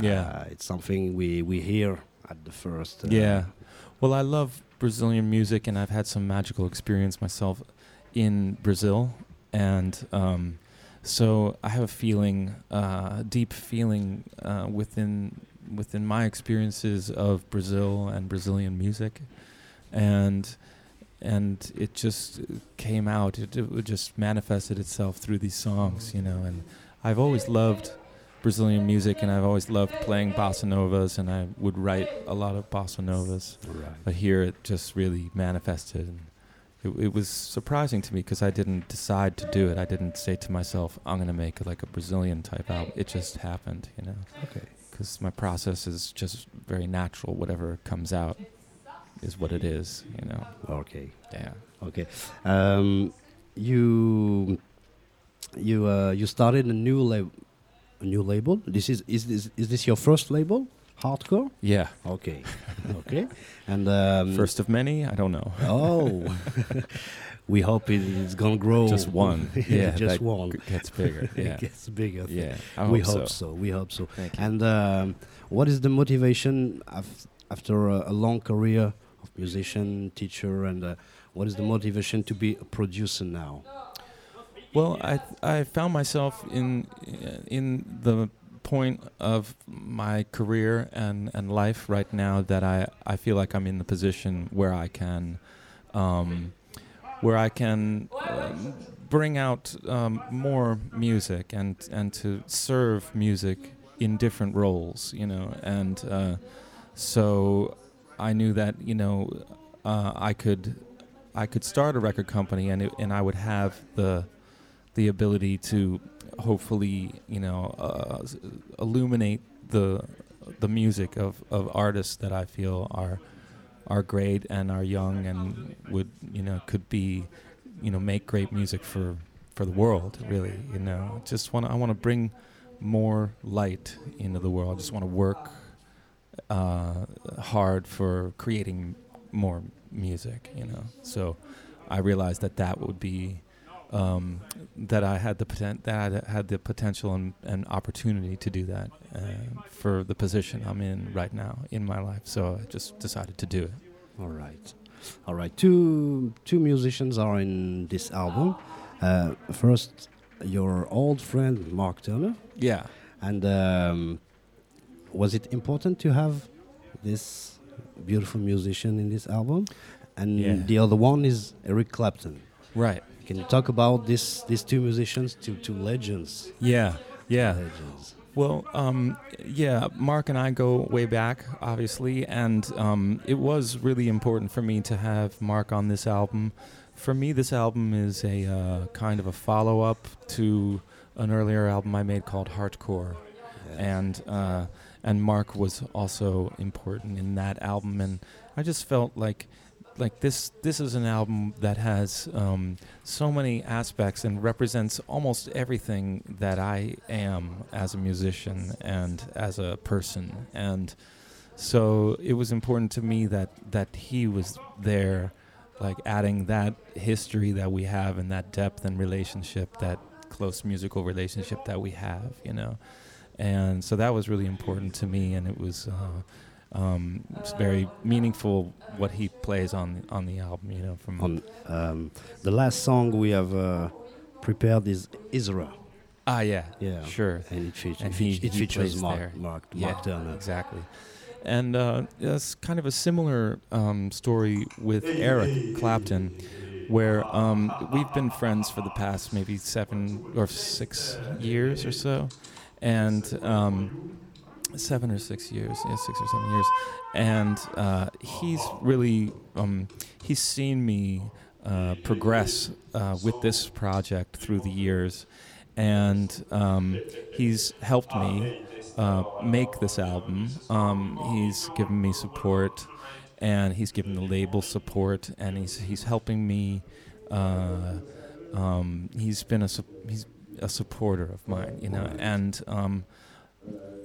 Yeah. uh, it's something we we hear at the first. uh, Yeah. Well, I love Brazilian music, and I've had some magical experience myself in Brazil, and um, so I have a feeling, uh, a deep feeling uh, within within my experiences of Brazil and Brazilian music, and and it just came out. It, it just manifested itself through these songs, you know. And I've always loved Brazilian music, and I've always loved playing bossa novas, and I would write a lot of bossa novas. Right. But here it just really manifested. And it, it was surprising to me because I didn't decide to do it. I didn't say to myself, I'm going to make like a Brazilian type album. It just happened, you know, Okay. because my process is just very natural. Whatever comes out is what it is, you know. Okay. Yeah. Okay. Um, you you uh, you started a new label. A new label. This is is this is this your first label? Hardcore. Yeah. Okay. okay. And um, First of many? I don't know. Oh. we hope it is gonna grow. Just one. Yeah. just one. Gets bigger. Yeah. it gets bigger. yeah. I we hope hope so. so. We hope so. Thank. And um, what is the motivation af- after a, a long career musician, teacher, and uh, what is the motivation to be a producer now? Well, I I found myself in in the point of my career and, and life right now that I, I feel like I'm in the position where I can um, where I can um, bring out um, more music and and to serve music in different roles, you know, and uh, so I knew that you know uh, I could I could start a record company and it, and I would have the the ability to hopefully you know uh, illuminate the the music of, of artists that I feel are are great and are young and would you know could be you know make great music for for the world really you know. Just want I want to bring more light into the world. I just want to work uh, hard for creating more music you know so I realized that that would be um, that I had the poten- that I had the potential and, and opportunity to do that uh, for the position I'm in right now in my life. So I just decided to do it. All right, all right. Two two musicians are in this album. Uh, first, your old friend Mark Turner, Yeah. and um, was it important to have this beautiful musician in this album? And Yeah. the other one is Eric Clapton. Right. Can you talk about this these two musicians, two two legends? Yeah. Yeah. Legends. Well, um, yeah, Mark and I go way back, obviously, and um, it was really important for me to have Mark on this album. For me, this album is a uh, kind of a follow up to an earlier album I made called Hardcore. Yeah. and uh, and Mark was also important in that album, and I just felt like like this this is an album that has um, so many aspects and represents almost everything that I am as a musician and as a person, and so it was important to me that that he was there, like adding that history that we have and that depth and relationship, that close musical relationship that we have, you know and so that was really important to me, and it was uh, um, it's very meaningful what he plays on on the album. You know, from On um, the last song we have uh, prepared is Isra. ah yeah, Yeah. sure, And it, features And it, he- it features Mark, there. Mark, yeah, Mark Turner. exactly. And uh, it's kind of a similar um, story with Eric Clapton, where um, we've been friends for the past maybe seven or six years or so, and um, seven or six years, yeah, six or seven years, and uh, he's really um, he's seen me uh, progress uh, with this project through the years, and um, he's helped me uh, make this album. Um, he's given me support, and he's given the label support, and he's he's helping me. Uh, um, he's been a he's a supporter of mine, you know, and um,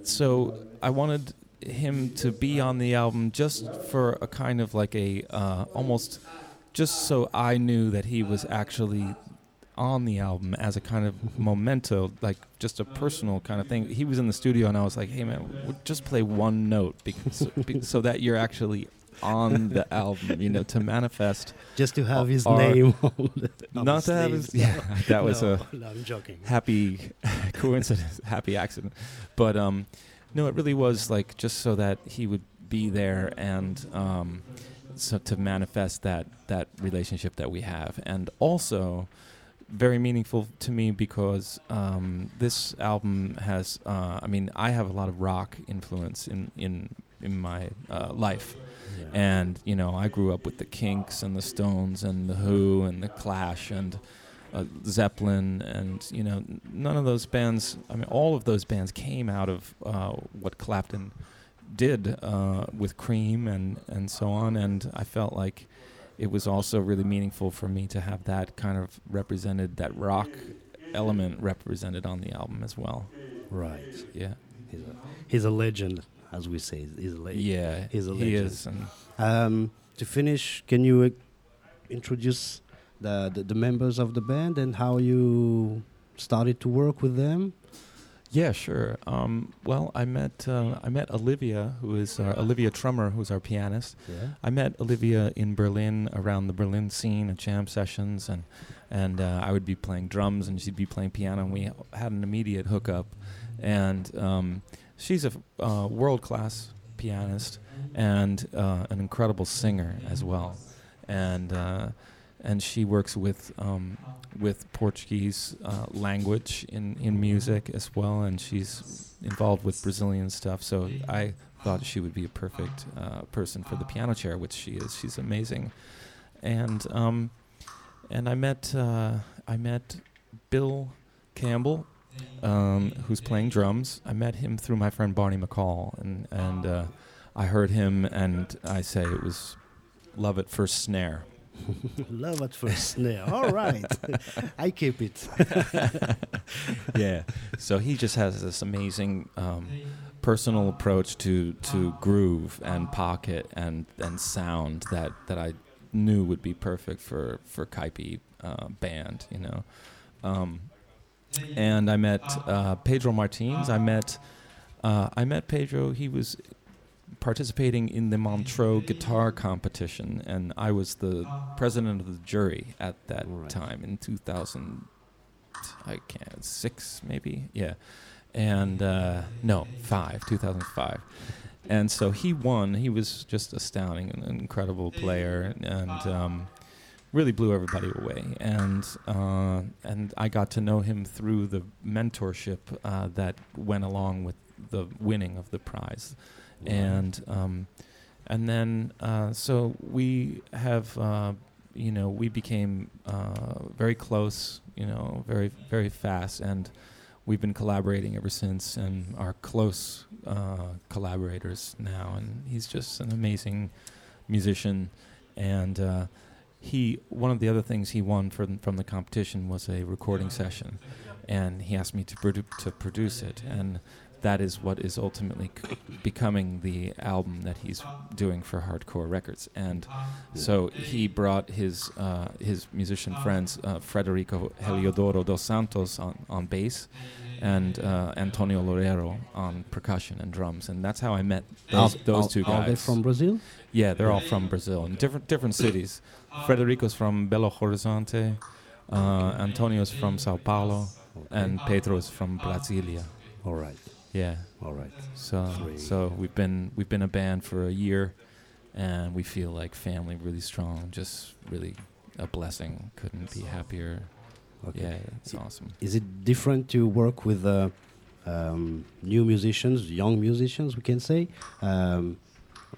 so I wanted him to be on the album just for a kind of like a uh, almost just so I knew that he was actually on the album as a kind of memento, like just a personal kind of thing. He was in the studio, and I was like, "Hey man, just play one note because, so that you're actually on the album, you know, to manifest." Just to have his name on Not the to have his, yeah, that was no, a no, I'm joking. happy coincidence, happy accident. But um, no, it really was like just so that he would be there and um, so to manifest that that relationship that we have, and also very meaningful to me because um, this album has. Uh, I mean, I have a lot of rock influence in in in my uh, life. Yeah. And you know, I grew up with the Kinks and the Stones and the Who and the Clash and uh, Zeppelin, and you know, none of those bands. I mean, all of those bands came out of uh, what Clapton did uh, with Cream and and so on. And I felt like it was also really meaningful for me to have that kind of represented, that rock element represented on the album as well. right. Yeah, He's a, he's a legend, as we say. He's a legend. yeah, he's a he is, Um, to finish, can you uh, introduce the, the the members of the band and how you started to work with them? Yeah, sure. Um, well, I met uh, I met Olivia, who is uh, Olivia Trummer, who's our pianist. Yeah. I met Olivia in Berlin around the Berlin scene at jam sessions, and and uh, I would be playing drums, and she'd be playing piano, and we had an immediate hookup. And um, she's a uh, world class pianist and uh, an incredible singer as well, and uh, and she works with um, with Portuguese uh, language in, in music as well, and she's involved with Brazilian stuff. So I thought she would be a perfect uh, person for the piano chair, which she is. She's amazing, and um, and I met uh, I met Bill Campbell, um, who's playing drums. I met him through my friend Barney McCall, and and uh, I heard him, and I say it was love at first snare. Love at first snare. All right, I keep it. yeah. So he just has this amazing um, personal approach to, to groove and pocket and, and sound that, that I knew would be perfect for for Kaipi uh, band. You know. Um, and I met uh, Pedro Martins. I met uh, I met Pedro. He was participating in the Montreux guitar competition, and I was the president of the jury at that Right. time in 2000. I can't six maybe yeah, and uh, no five 2005. And so he won. He was just astounding, an incredible player, and um, really blew everybody away. And uh, and I got to know him through the mentorship uh, that went along with the winning of the prize, and um, and then uh, so we have uh, you know we became uh, very close, you know, very very fast, and we've been collaborating ever since, and are close uh, collaborators now. And he's just an amazing musician, and uh, he one of the other things he won from from the competition was a recording session, and he asked me to produ- to produce it, and that is what is ultimately c- becoming the album that he's doing for Hardcore Records. And so he brought his uh, his musician friends uh, Federico Heliodoro dos Santos on, on bass and uh, Antonio Lorero on percussion and drums, and that's how I met those, Are- those are- two guys. Are they from Brazil? Yeah, they're all from Brazil in different different cities. Frederico's from Belo Horizonte, uh, Antonio's from Sao Paulo, and Pedro's from Brasilia. All right. Yeah, All right. so Three. so we've been we've been a band for a year, and we feel like family, really strong. Just really a blessing. Couldn't be happier. Okay. Yeah, it's awesome. Is it different to work with uh, um, new musicians, young musicians, we can say, um,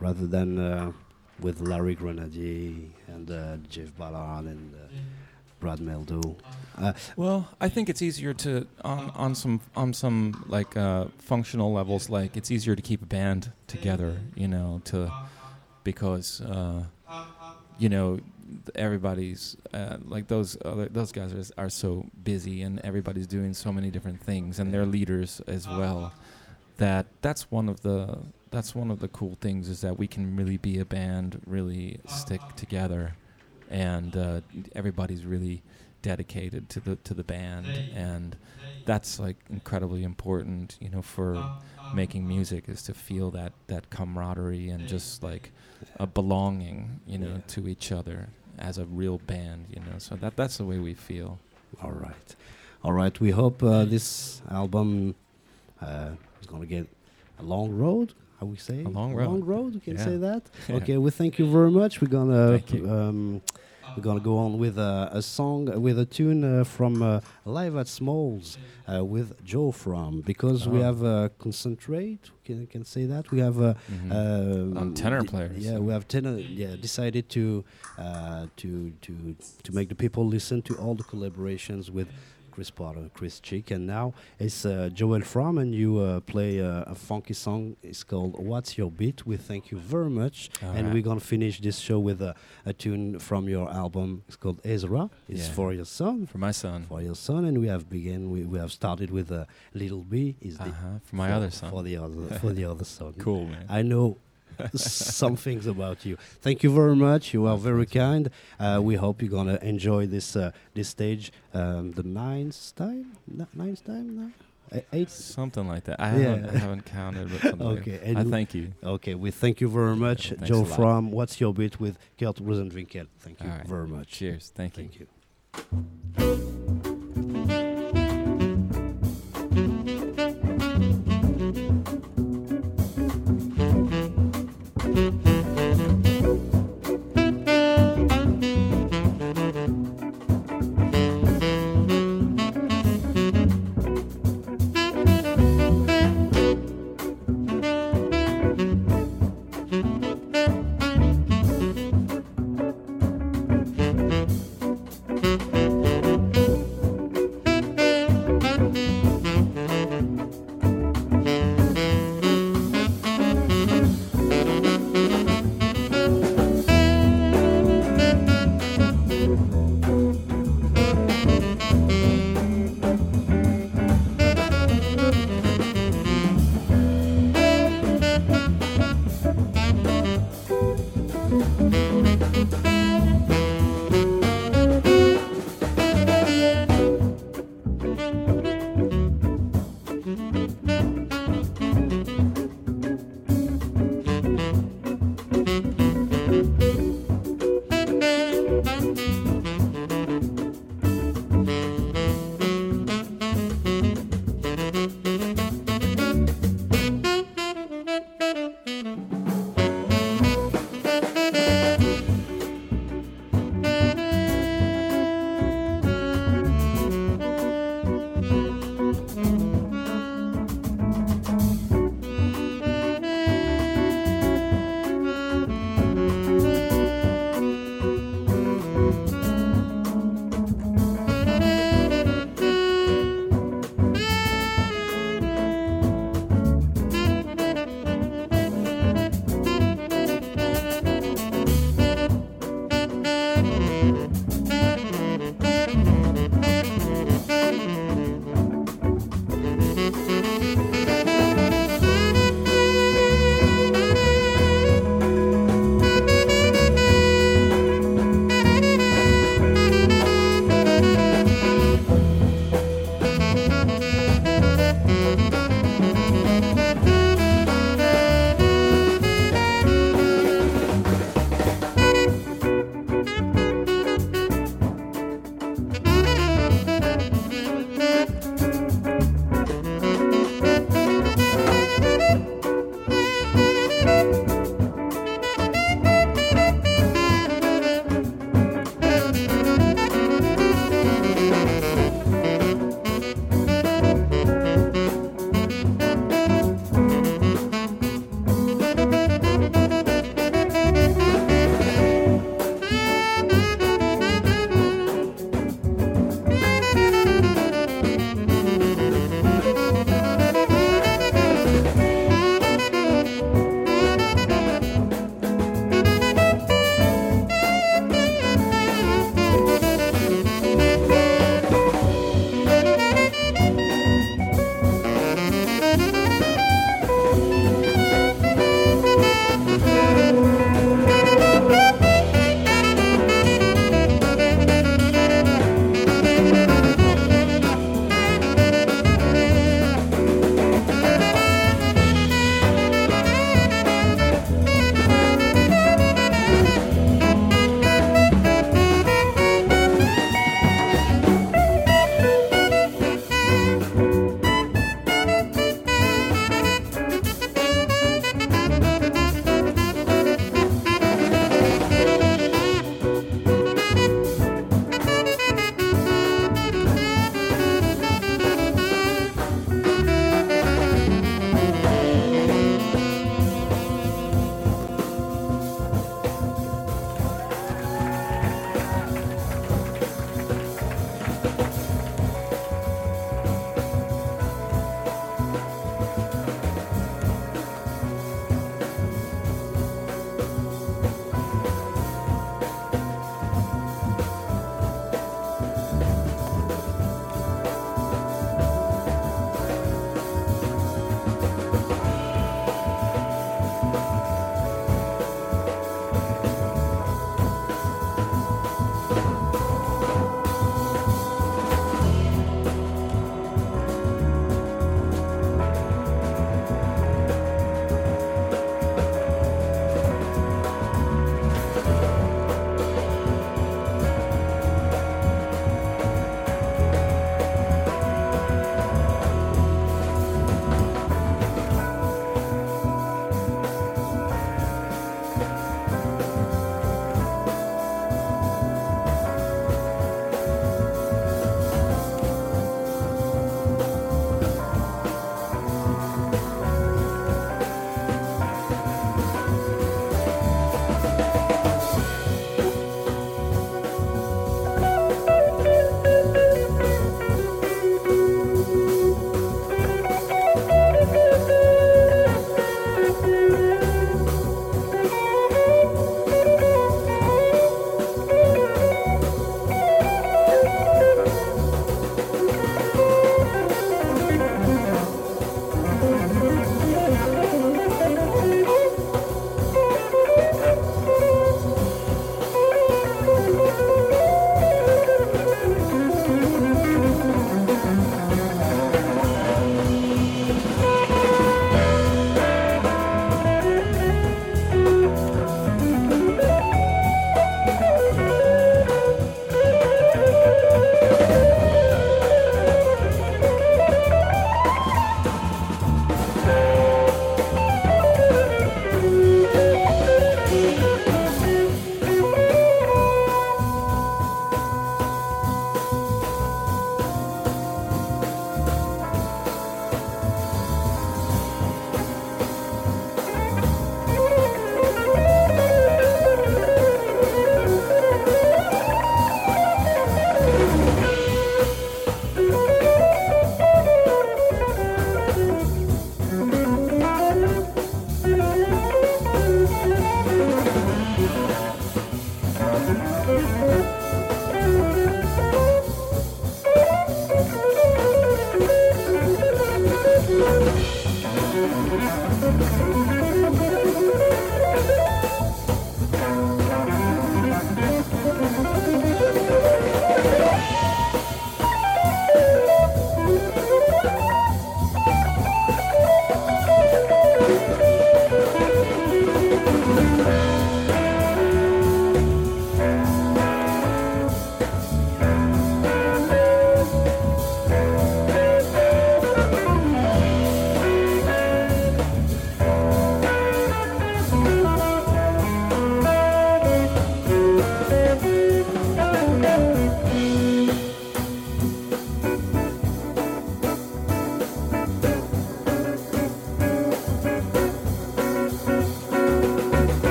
rather than uh, with Larry Grenadier and uh, Jeff Ballard and uh, Brad Meldo? Uh, Well, I think it's easier to on on some on some like uh, functional levels. Like it's easier to keep a band together, you know, to because uh, you know everybody's uh, like those other those guys are, are so busy and everybody's doing so many different things and they're leaders as well. That that's one of the that's one of the cool things is that we can really be a band, really stick together, and uh, everybody's really dedicated to the to the band, and that's like incredibly important, you know, for making music is to feel that that camaraderie and just like a belonging, you know, Yeah. to each other as a real band, you know. So that that's the way we feel. All right, all right. We hope uh, this album uh, is gonna get a long road. How we say? A long road. Long road. We can Yeah. say that. Yeah. Okay. We thank you very much. We're gonna um, we're gonna go on with uh, a song with a tune uh, from uh, Live at Smalls uh, with Joe From because we Oh. have uh, concentrate. Can can say that we have. Uh, Mhm. um, On tenor players. Yeah, we have tenor. Yeah, decided to uh, to to to make the people listen to all the collaborations with Chris Potter, Chris Chick, and now it's uh, Joel Fromm, and you uh, play uh, a funky song. It's called "What's Your Beat." We thank you very much, All and right. we're gonna finish this show with a, a tune from your album. It's called Ezra. It's Yeah. for your son. for my son. For your son, and we have begun. We, we have started with a little B. Is Uh-huh. For my for- other son. For the other for the other son. Cool, man. I know some things about you. Thank you very much. You are very kind. Uh, we hope you're gonna enjoy this uh, this stage. Um, the ninth time, N- ninth time now, E- eighth. Something like that. I, Yeah. haven't, I haven't counted, but like Okay, and I thank you. Okay, we thank you very much, Thanks Joe from What's Your Beat with Kurt Rosenwinkel. Thank you right. very much. Cheers. Thank you. Thank you.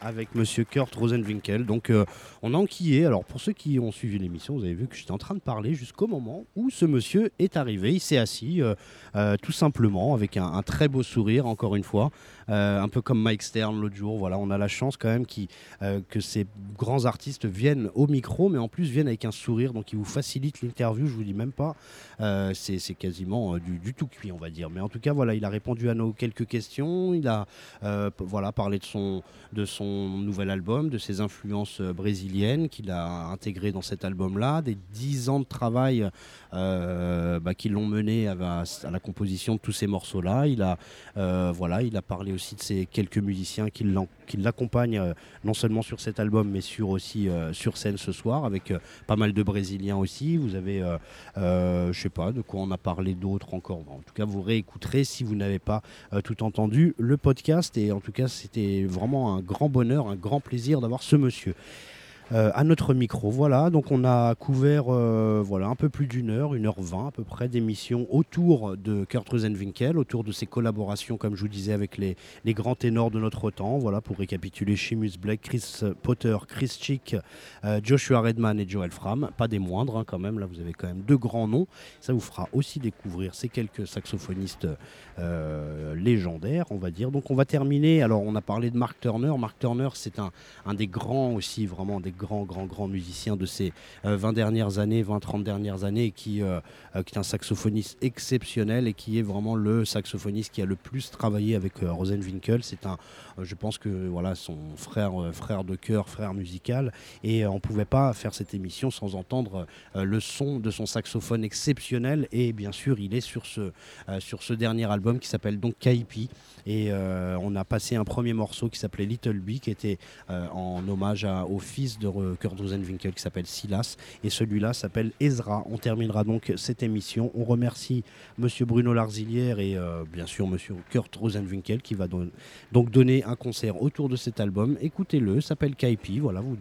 Avec Monsieur Kurt Rosenwinkel. Donc euh, on a enquillé. Alors pour ceux qui ont suivi l'émission, vous avez vu que j'étais en train de parler jusqu'au moment où ce monsieur est arrivé. Il s'est assis euh, euh, tout simplement avec un, très beau sourire, encore une fois. Un peu comme Mike Stern l'autre jour. Voilà, on a la chance quand même qui, que ces grands artistes viennent au micro, mais en plus viennent avec un sourire. Donc ils vous facilitent l'interview. Je vous dis même pas. C'est quasiment du, du, tout cuit, on va dire. Mais en tout cas, voilà, il a répondu à nos quelques questions. Il a voilà, parlé de son, de son nouvel album, de ses influences euh, brésiliennes qu'il a intégrées dans cet album-là, des dix ans de travail euh, bah, qui l'ont mené à, la composition de tous ces morceaux-là. Il a, euh, voilà, il a parlé aussi de ces quelques musiciens qui l'accompagnent non seulement sur cet album, mais sur aussi sur scène ce soir, avec pas mal de Brésiliens aussi. Vous avez, je sais pas, de quoi on a parlé d'autres encore. en tout cas, vous réécouterez si vous n'avez pas tout entendu le podcast. Et en tout cas, c'était vraiment un grand bonheur, un grand plaisir d'avoir ce monsieur. Euh, à notre micro. Voilà, donc on a couvert euh, voilà, un peu plus d'une heure, une heure vingt à peu près d'émissions autour de Kurt Rosenwinkel, autour de ses collaborations, comme je vous disais, avec les, grands ténors de notre temps. Voilà, pour récapituler, Seamus Blake, Chris Potter, Chris Chick, euh, Joshua Redman et Joel Fram. Pas des moindres hein, quand même, là vous avez quand même deux grands noms. Ça vous fera aussi découvrir ces quelques saxophonistes légendaires, on va dire. Donc on va terminer, alors on a parlé de Mark Turner. Mark Turner, c'est un, des grands aussi, vraiment des grand, grand, grand musicien de ces 20 euh, dernières années, 20-30 dernières années, qui, euh, euh, qui est un saxophoniste exceptionnel et qui est vraiment le saxophoniste qui a le plus travaillé avec Rosenwinkel. C'est un, je pense que voilà, son frère, frère de cœur, frère musical, et on ne pouvait pas faire cette émission sans entendre le son de son saxophone exceptionnel. Et bien sûr, il est sur ce, sur ce dernier album qui s'appelle donc Kaipi. Et on a passé un premier morceau qui s'appelait Little Bee, qui était en hommage au fils de Kurt Rosenwinkel qui s'appelle Silas et celui-là s'appelle Ezra. On terminera donc cette émission. On remercie Monsieur Bruno Larzilière et euh, bien sûr Monsieur Kurt Rosenwinkel qui va donc donner concert autour de cet album. Écoutez-le, s'appelle Kaipi. Voilà, vous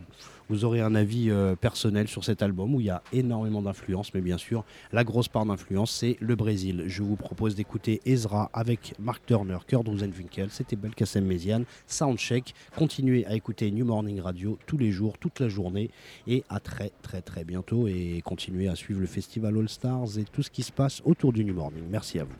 vous aurez un avis euh, personnel sur cet album où il y a énormément d'influence, mais bien sûr, la grosse part d'influence, c'est le Brésil. Je vous propose d'écouter Ezra avec Mark Turner, Kurt Rosenwinkel, c'était Belkacem Méziane, Soundcheck. Continuez à écouter New Morning Radio tous les jours, toute la journée, et à très très très bientôt. Et continuez à suivre le festival All Stars et tout ce qui se passe autour du New Morning. Merci à vous.